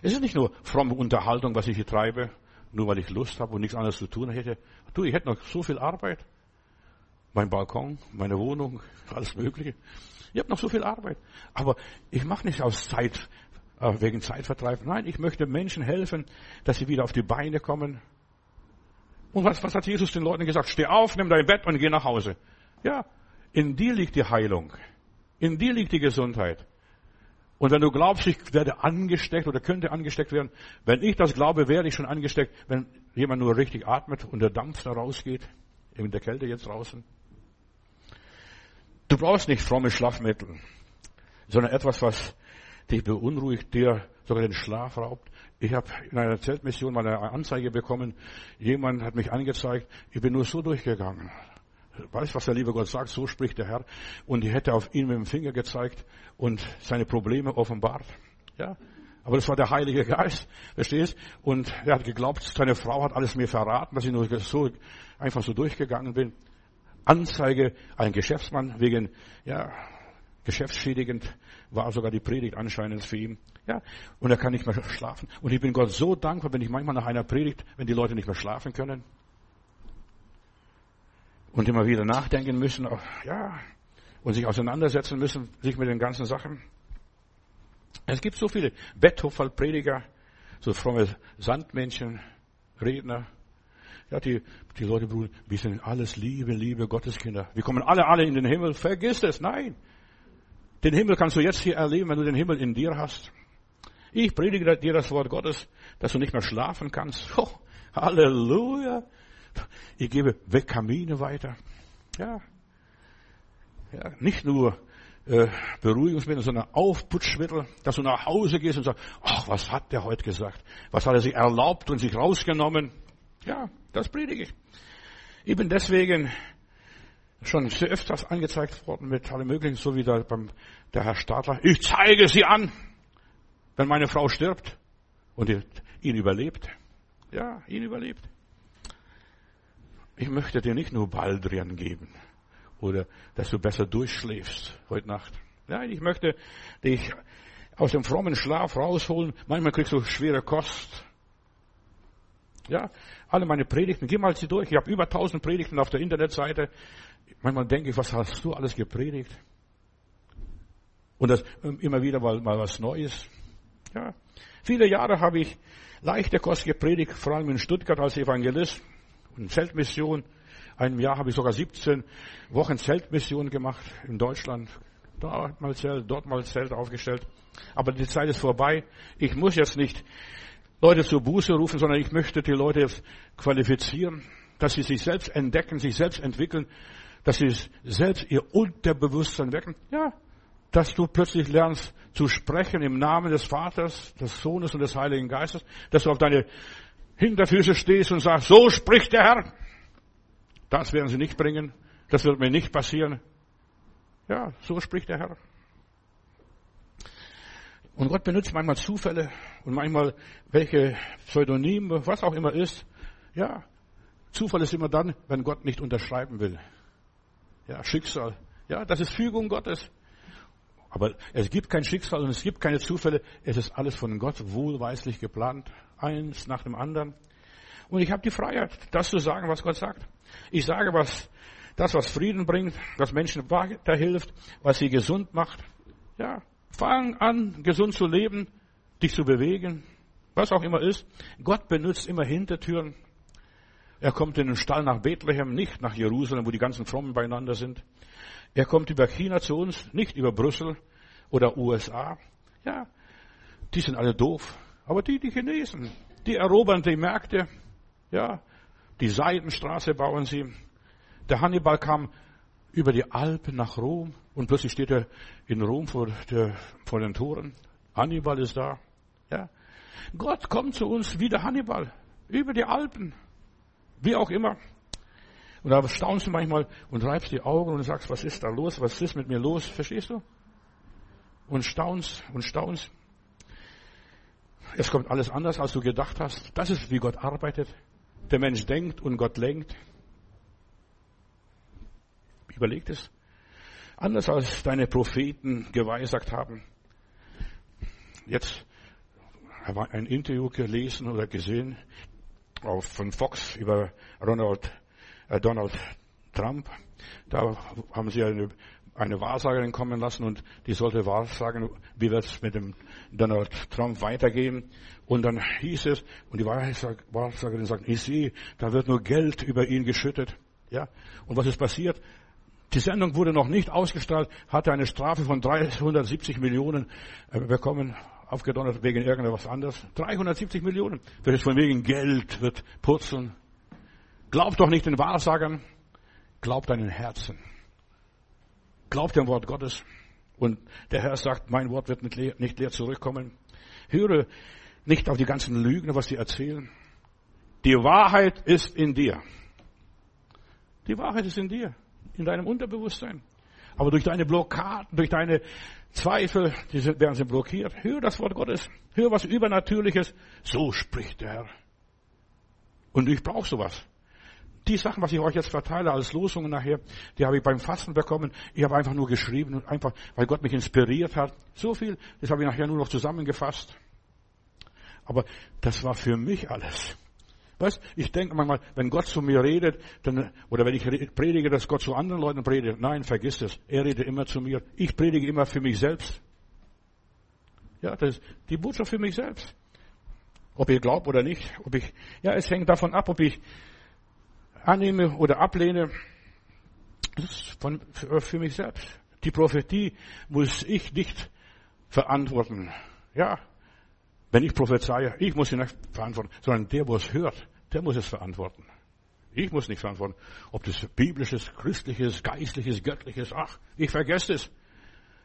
Es ist nicht nur fromme Unterhaltung, was ich hier treibe, nur weil ich Lust habe und nichts anderes zu tun hätte. Du, ich hätte noch so viel Arbeit. Mein Balkon, meine Wohnung, alles Mögliche. Ich habe noch so viel Arbeit. Aber ich mache nicht aus Zeit, äh, wegen Zeitvertreib. Nein, ich möchte Menschen helfen, dass sie wieder auf die Beine kommen. Und was, was hat Jesus den Leuten gesagt? Steh auf, nimm dein Bett und geh nach Hause. Ja, in dir liegt die Heilung. In dir liegt die Gesundheit. Und wenn du glaubst, ich werde angesteckt oder könnte angesteckt werden, wenn ich das glaube, werde ich schon angesteckt, wenn jemand nur richtig atmet und der Dampf da rausgeht, in der Kälte jetzt draußen. Du brauchst nicht fromme Schlafmittel, sondern etwas, was dich beunruhigt, dir sogar den Schlaf raubt. Ich habe in einer Zeltmission mal eine Anzeige bekommen. Jemand hat mich angezeigt. Ich bin nur so durchgegangen. Weißt, was der liebe Gott sagt? So spricht der Herr. Und ich hätte auf ihn mit dem Finger gezeigt und seine Probleme offenbart. Ja. Aber das war der Heilige Geist, verstehst? Und er hat geglaubt, seine Frau hat alles mir verraten, dass ich nur so, einfach so durchgegangen bin. Anzeige, ein Geschäftsmann wegen, ja, geschäftsschädigend war sogar die Predigt anscheinend für ihn. Ja, und er kann nicht mehr schlafen. Und ich bin Gott so dankbar, wenn ich manchmal nach einer Predigt, wenn die Leute nicht mehr schlafen können und immer wieder nachdenken müssen, ja, und sich auseinandersetzen müssen, sich mit den ganzen Sachen. Es gibt so viele Betthofall-Prediger, so fromme Sandmännchen, Redner, ja, die, die Leute wir sind alles Liebe, Liebe, Gotteskinder. Wir kommen alle, alle in den Himmel. Vergiss es, nein. Den Himmel kannst du jetzt hier erleben, wenn du den Himmel in dir hast. Ich predige dir das Wort Gottes, dass du nicht mehr schlafen kannst. Oh, Halleluja. Ich gebe Kamine weiter. Ja. ja nicht nur äh, Beruhigungsmittel, sondern Aufputschmittel, dass du nach Hause gehst und sagst, ach, was hat der heute gesagt? Was hat er sich erlaubt und sich rausgenommen? Ja, das predige ich. Ich bin deswegen schon sehr öfters angezeigt worden mit allem Möglichen, so wie der, beim, der Herr Stadler. Ich zeige sie an, wenn meine Frau stirbt und ihn überlebt. Ja, ihn überlebt. Ich möchte dir nicht nur Baldrian geben oder dass du besser durchschläfst heute Nacht. Nein, ich möchte dich aus dem frommen Schlaf rausholen. Manchmal kriegst du schwere Kost. Ja, alle meine Predigten, geh mal sie durch. Ich habe über 1000 Predigten auf der Internetseite. Manchmal denke ich, was hast du alles gepredigt? Und das ähm, immer wieder mal, mal was Neues. Ja. Viele Jahre habe ich leichte Kost gepredigt, vor allem in Stuttgart als Evangelist und Zeltmission. Einem Jahr habe ich sogar 17 Wochen Zeltmission gemacht in Deutschland. Da mal Zelt, dort mal Zelt aufgestellt. Aber die Zeit ist vorbei. Ich muss jetzt nicht Leute zur Buße rufen, sondern ich möchte die Leute jetzt qualifizieren, dass sie sich selbst entdecken, sich selbst entwickeln, dass sie selbst ihr Unterbewusstsein wecken. Ja, dass du plötzlich lernst zu sprechen im Namen des Vaters, des Sohnes und des Heiligen Geistes, dass du auf deine Hinterfüße stehst und sagst, so spricht der Herr. Das werden sie nicht bringen. Das wird mir nicht passieren. Ja, so spricht der Herr. Und Gott benutzt manchmal Zufälle und manchmal welche Pseudonyme, was auch immer ist. Ja, Zufall ist immer dann, wenn Gott nicht unterschreiben will. Ja, Schicksal. Ja, das ist Fügung Gottes. Aber es gibt kein Schicksal und es gibt keine Zufälle. Es ist alles von Gott wohlweislich geplant. Eins nach dem anderen. Und ich habe die Freiheit, das zu sagen, was Gott sagt. Ich sage, was, das, was Frieden bringt, was Menschen weiterhilft, was sie gesund macht. Ja, Fang an, gesund zu leben, dich zu bewegen, was auch immer ist. Gott benutzt immer Hintertüren. Er kommt in den Stall nach Bethlehem, nicht nach Jerusalem, wo die ganzen Frommen beieinander sind. Er kommt über China zu uns, nicht über Brüssel oder USA. Ja, die sind alle doof. Aber die, die Chinesen, die erobern die Märkte. Ja, die Seidenstraße bauen sie. Der Hannibal kam über die Alpen nach Rom und plötzlich steht er in Rom vor, der, vor den Toren. Hannibal ist da. Ja. Gott kommt zu uns wie der Hannibal über die Alpen, wie auch immer. Und da staunst du manchmal und reibst die Augen und sagst, was ist da los? Was ist mit mir los? Verstehst du? Und staunst und staunst. Es kommt alles anders, als du gedacht hast. Das ist, wie Gott arbeitet. der Mensch denkt und Gott lenkt. Überlegt es. Anders als deine Propheten geweissagt haben. Jetzt habe ich ein Interview gelesen oder gesehen von Fox über Ronald, Donald Trump. Da haben sie eine, eine Wahrsagerin kommen lassen und die sollte wahrsagen, wie wird es mit dem Donald Trump weitergehen. Und dann hieß es, und die Wahrsagerin sagt, ich sehe, da wird nur Geld über ihn geschüttet. Ja. Und was ist passiert? Die Sendung wurde noch nicht ausgestrahlt, hatte eine Strafe von 370 Millionen äh, bekommen, aufgedonnert wegen irgendwas anderes. 370 Millionen. Wird es von wegen Geld, wird putzeln. Glaubt doch nicht den Wahrsagern, glaubt deinen Herzen. Glaubt dem Wort Gottes. Und der Herr sagt, mein Wort wird nicht leer, nicht leer zurückkommen. Höre nicht auf die ganzen Lügen, was sie erzählen. Die Wahrheit ist in dir. Die Wahrheit ist in dir, in deinem Unterbewusstsein. Aber durch deine Blockaden, durch deine Zweifel, die werden sie blockiert. Hör das Wort Gottes. Hör was Übernatürliches. So spricht der Herr. Und ich brauche sowas. Die Sachen, was ich euch jetzt verteile als Losungen nachher, die habe ich beim Fasten bekommen. Ich habe einfach nur geschrieben, einfach, weil Gott mich inspiriert hat. So viel, das habe ich nachher nur noch zusammengefasst. Aber das war für mich alles. Weißt, ich denke manchmal, wenn Gott zu mir redet, dann, oder wenn ich predige, dass Gott zu anderen Leuten predigt, nein, vergiss es. Er redet immer zu mir. Ich predige immer für mich selbst. Ja, das ist die Botschaft für mich selbst. Ob ihr glaubt oder nicht, ob ich, ja, es hängt davon ab, ob ich annehme oder ablehne. Das ist von, für, für mich selbst. Die Prophetie muss ich nicht verantworten. Ja, wenn ich prophezeie, ich muss sie nicht verantworten, sondern der, wo es hört, der muss es verantworten. Ich muss nicht verantworten, ob das biblisches, christliches, geistliches, göttliches, ach, ich vergesse es.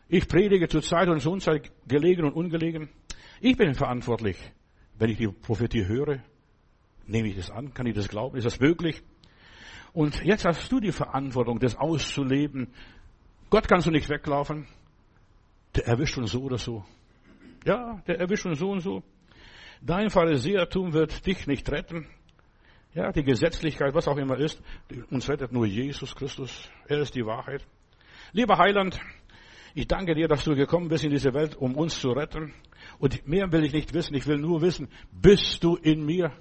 Ich predige zur Zeit und zur Unzeit gelegen und ungelegen. Ich bin verantwortlich. Wenn ich die Prophetie höre, nehme ich das an, kann ich das glauben, ist das möglich? Und jetzt hast du die Verantwortung, das auszuleben. Gott kannst du nicht weglaufen. Der erwischt uns so oder so. Ja, der erwischt uns so und so. Dein Pharisäertum wird dich nicht retten. Ja, die Gesetzlichkeit, was auch immer ist, uns rettet nur Jesus Christus. Er ist die Wahrheit. Lieber Heiland, ich danke dir, dass du gekommen bist in diese Welt, um uns zu retten. Und mehr will ich nicht wissen. Ich will nur wissen, bist du in mir?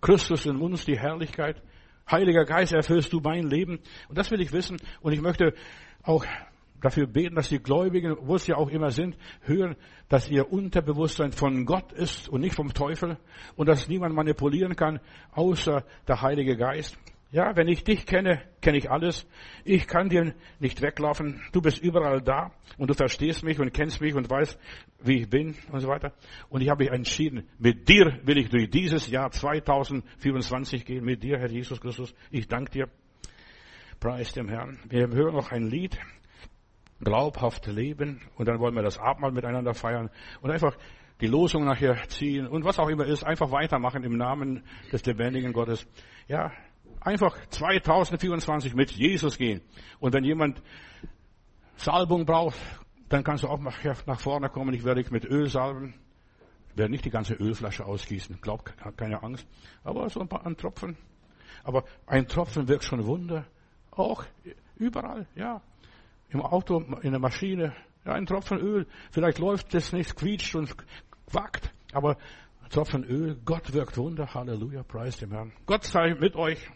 Christus in uns, die Herrlichkeit. Heiliger Geist, erfüllst du mein Leben? Und das will ich wissen. Und ich möchte auch dafür beten, dass die Gläubigen, wo ja auch immer sind, hören, dass ihr Unterbewusstsein von Gott ist und nicht vom Teufel und dass niemand manipulieren kann, außer der Heilige Geist. Ja, wenn ich dich kenne, kenne ich alles. Ich kann dir nicht weglaufen. Du bist überall da und du verstehst mich und kennst mich und weißt, wie ich bin und so weiter. Und ich habe mich entschieden, mit dir will ich durch dieses Jahr 2024 gehen, mit dir, Herr Jesus Christus. Ich danke dir. Preis dem Herrn. Wir hören noch ein Lied glaubhaft leben und dann wollen wir das Abendmahl miteinander feiern und einfach die Losung nachher ziehen und was auch immer ist, einfach weitermachen im Namen des lebendigen Gottes. Ja, einfach 2024 mit Jesus gehen. Und wenn jemand Salbung braucht, dann kannst du auch nach vorne kommen. Ich werde dich mit Öl salben. Ich werde nicht die ganze Ölflasche ausgießen. Glaub, keine Angst. Aber so ein paar ein Tropfen. Aber ein Tropfen wirkt schon Wunder. Auch überall, ja im Auto, in der Maschine, ja, ein Tropfen Öl. Vielleicht läuft es nicht, quietscht und quackt, aber Tropfen Öl, Gott wirkt Wunder, Halleluja, preis dem Herrn. Gott sei mit euch.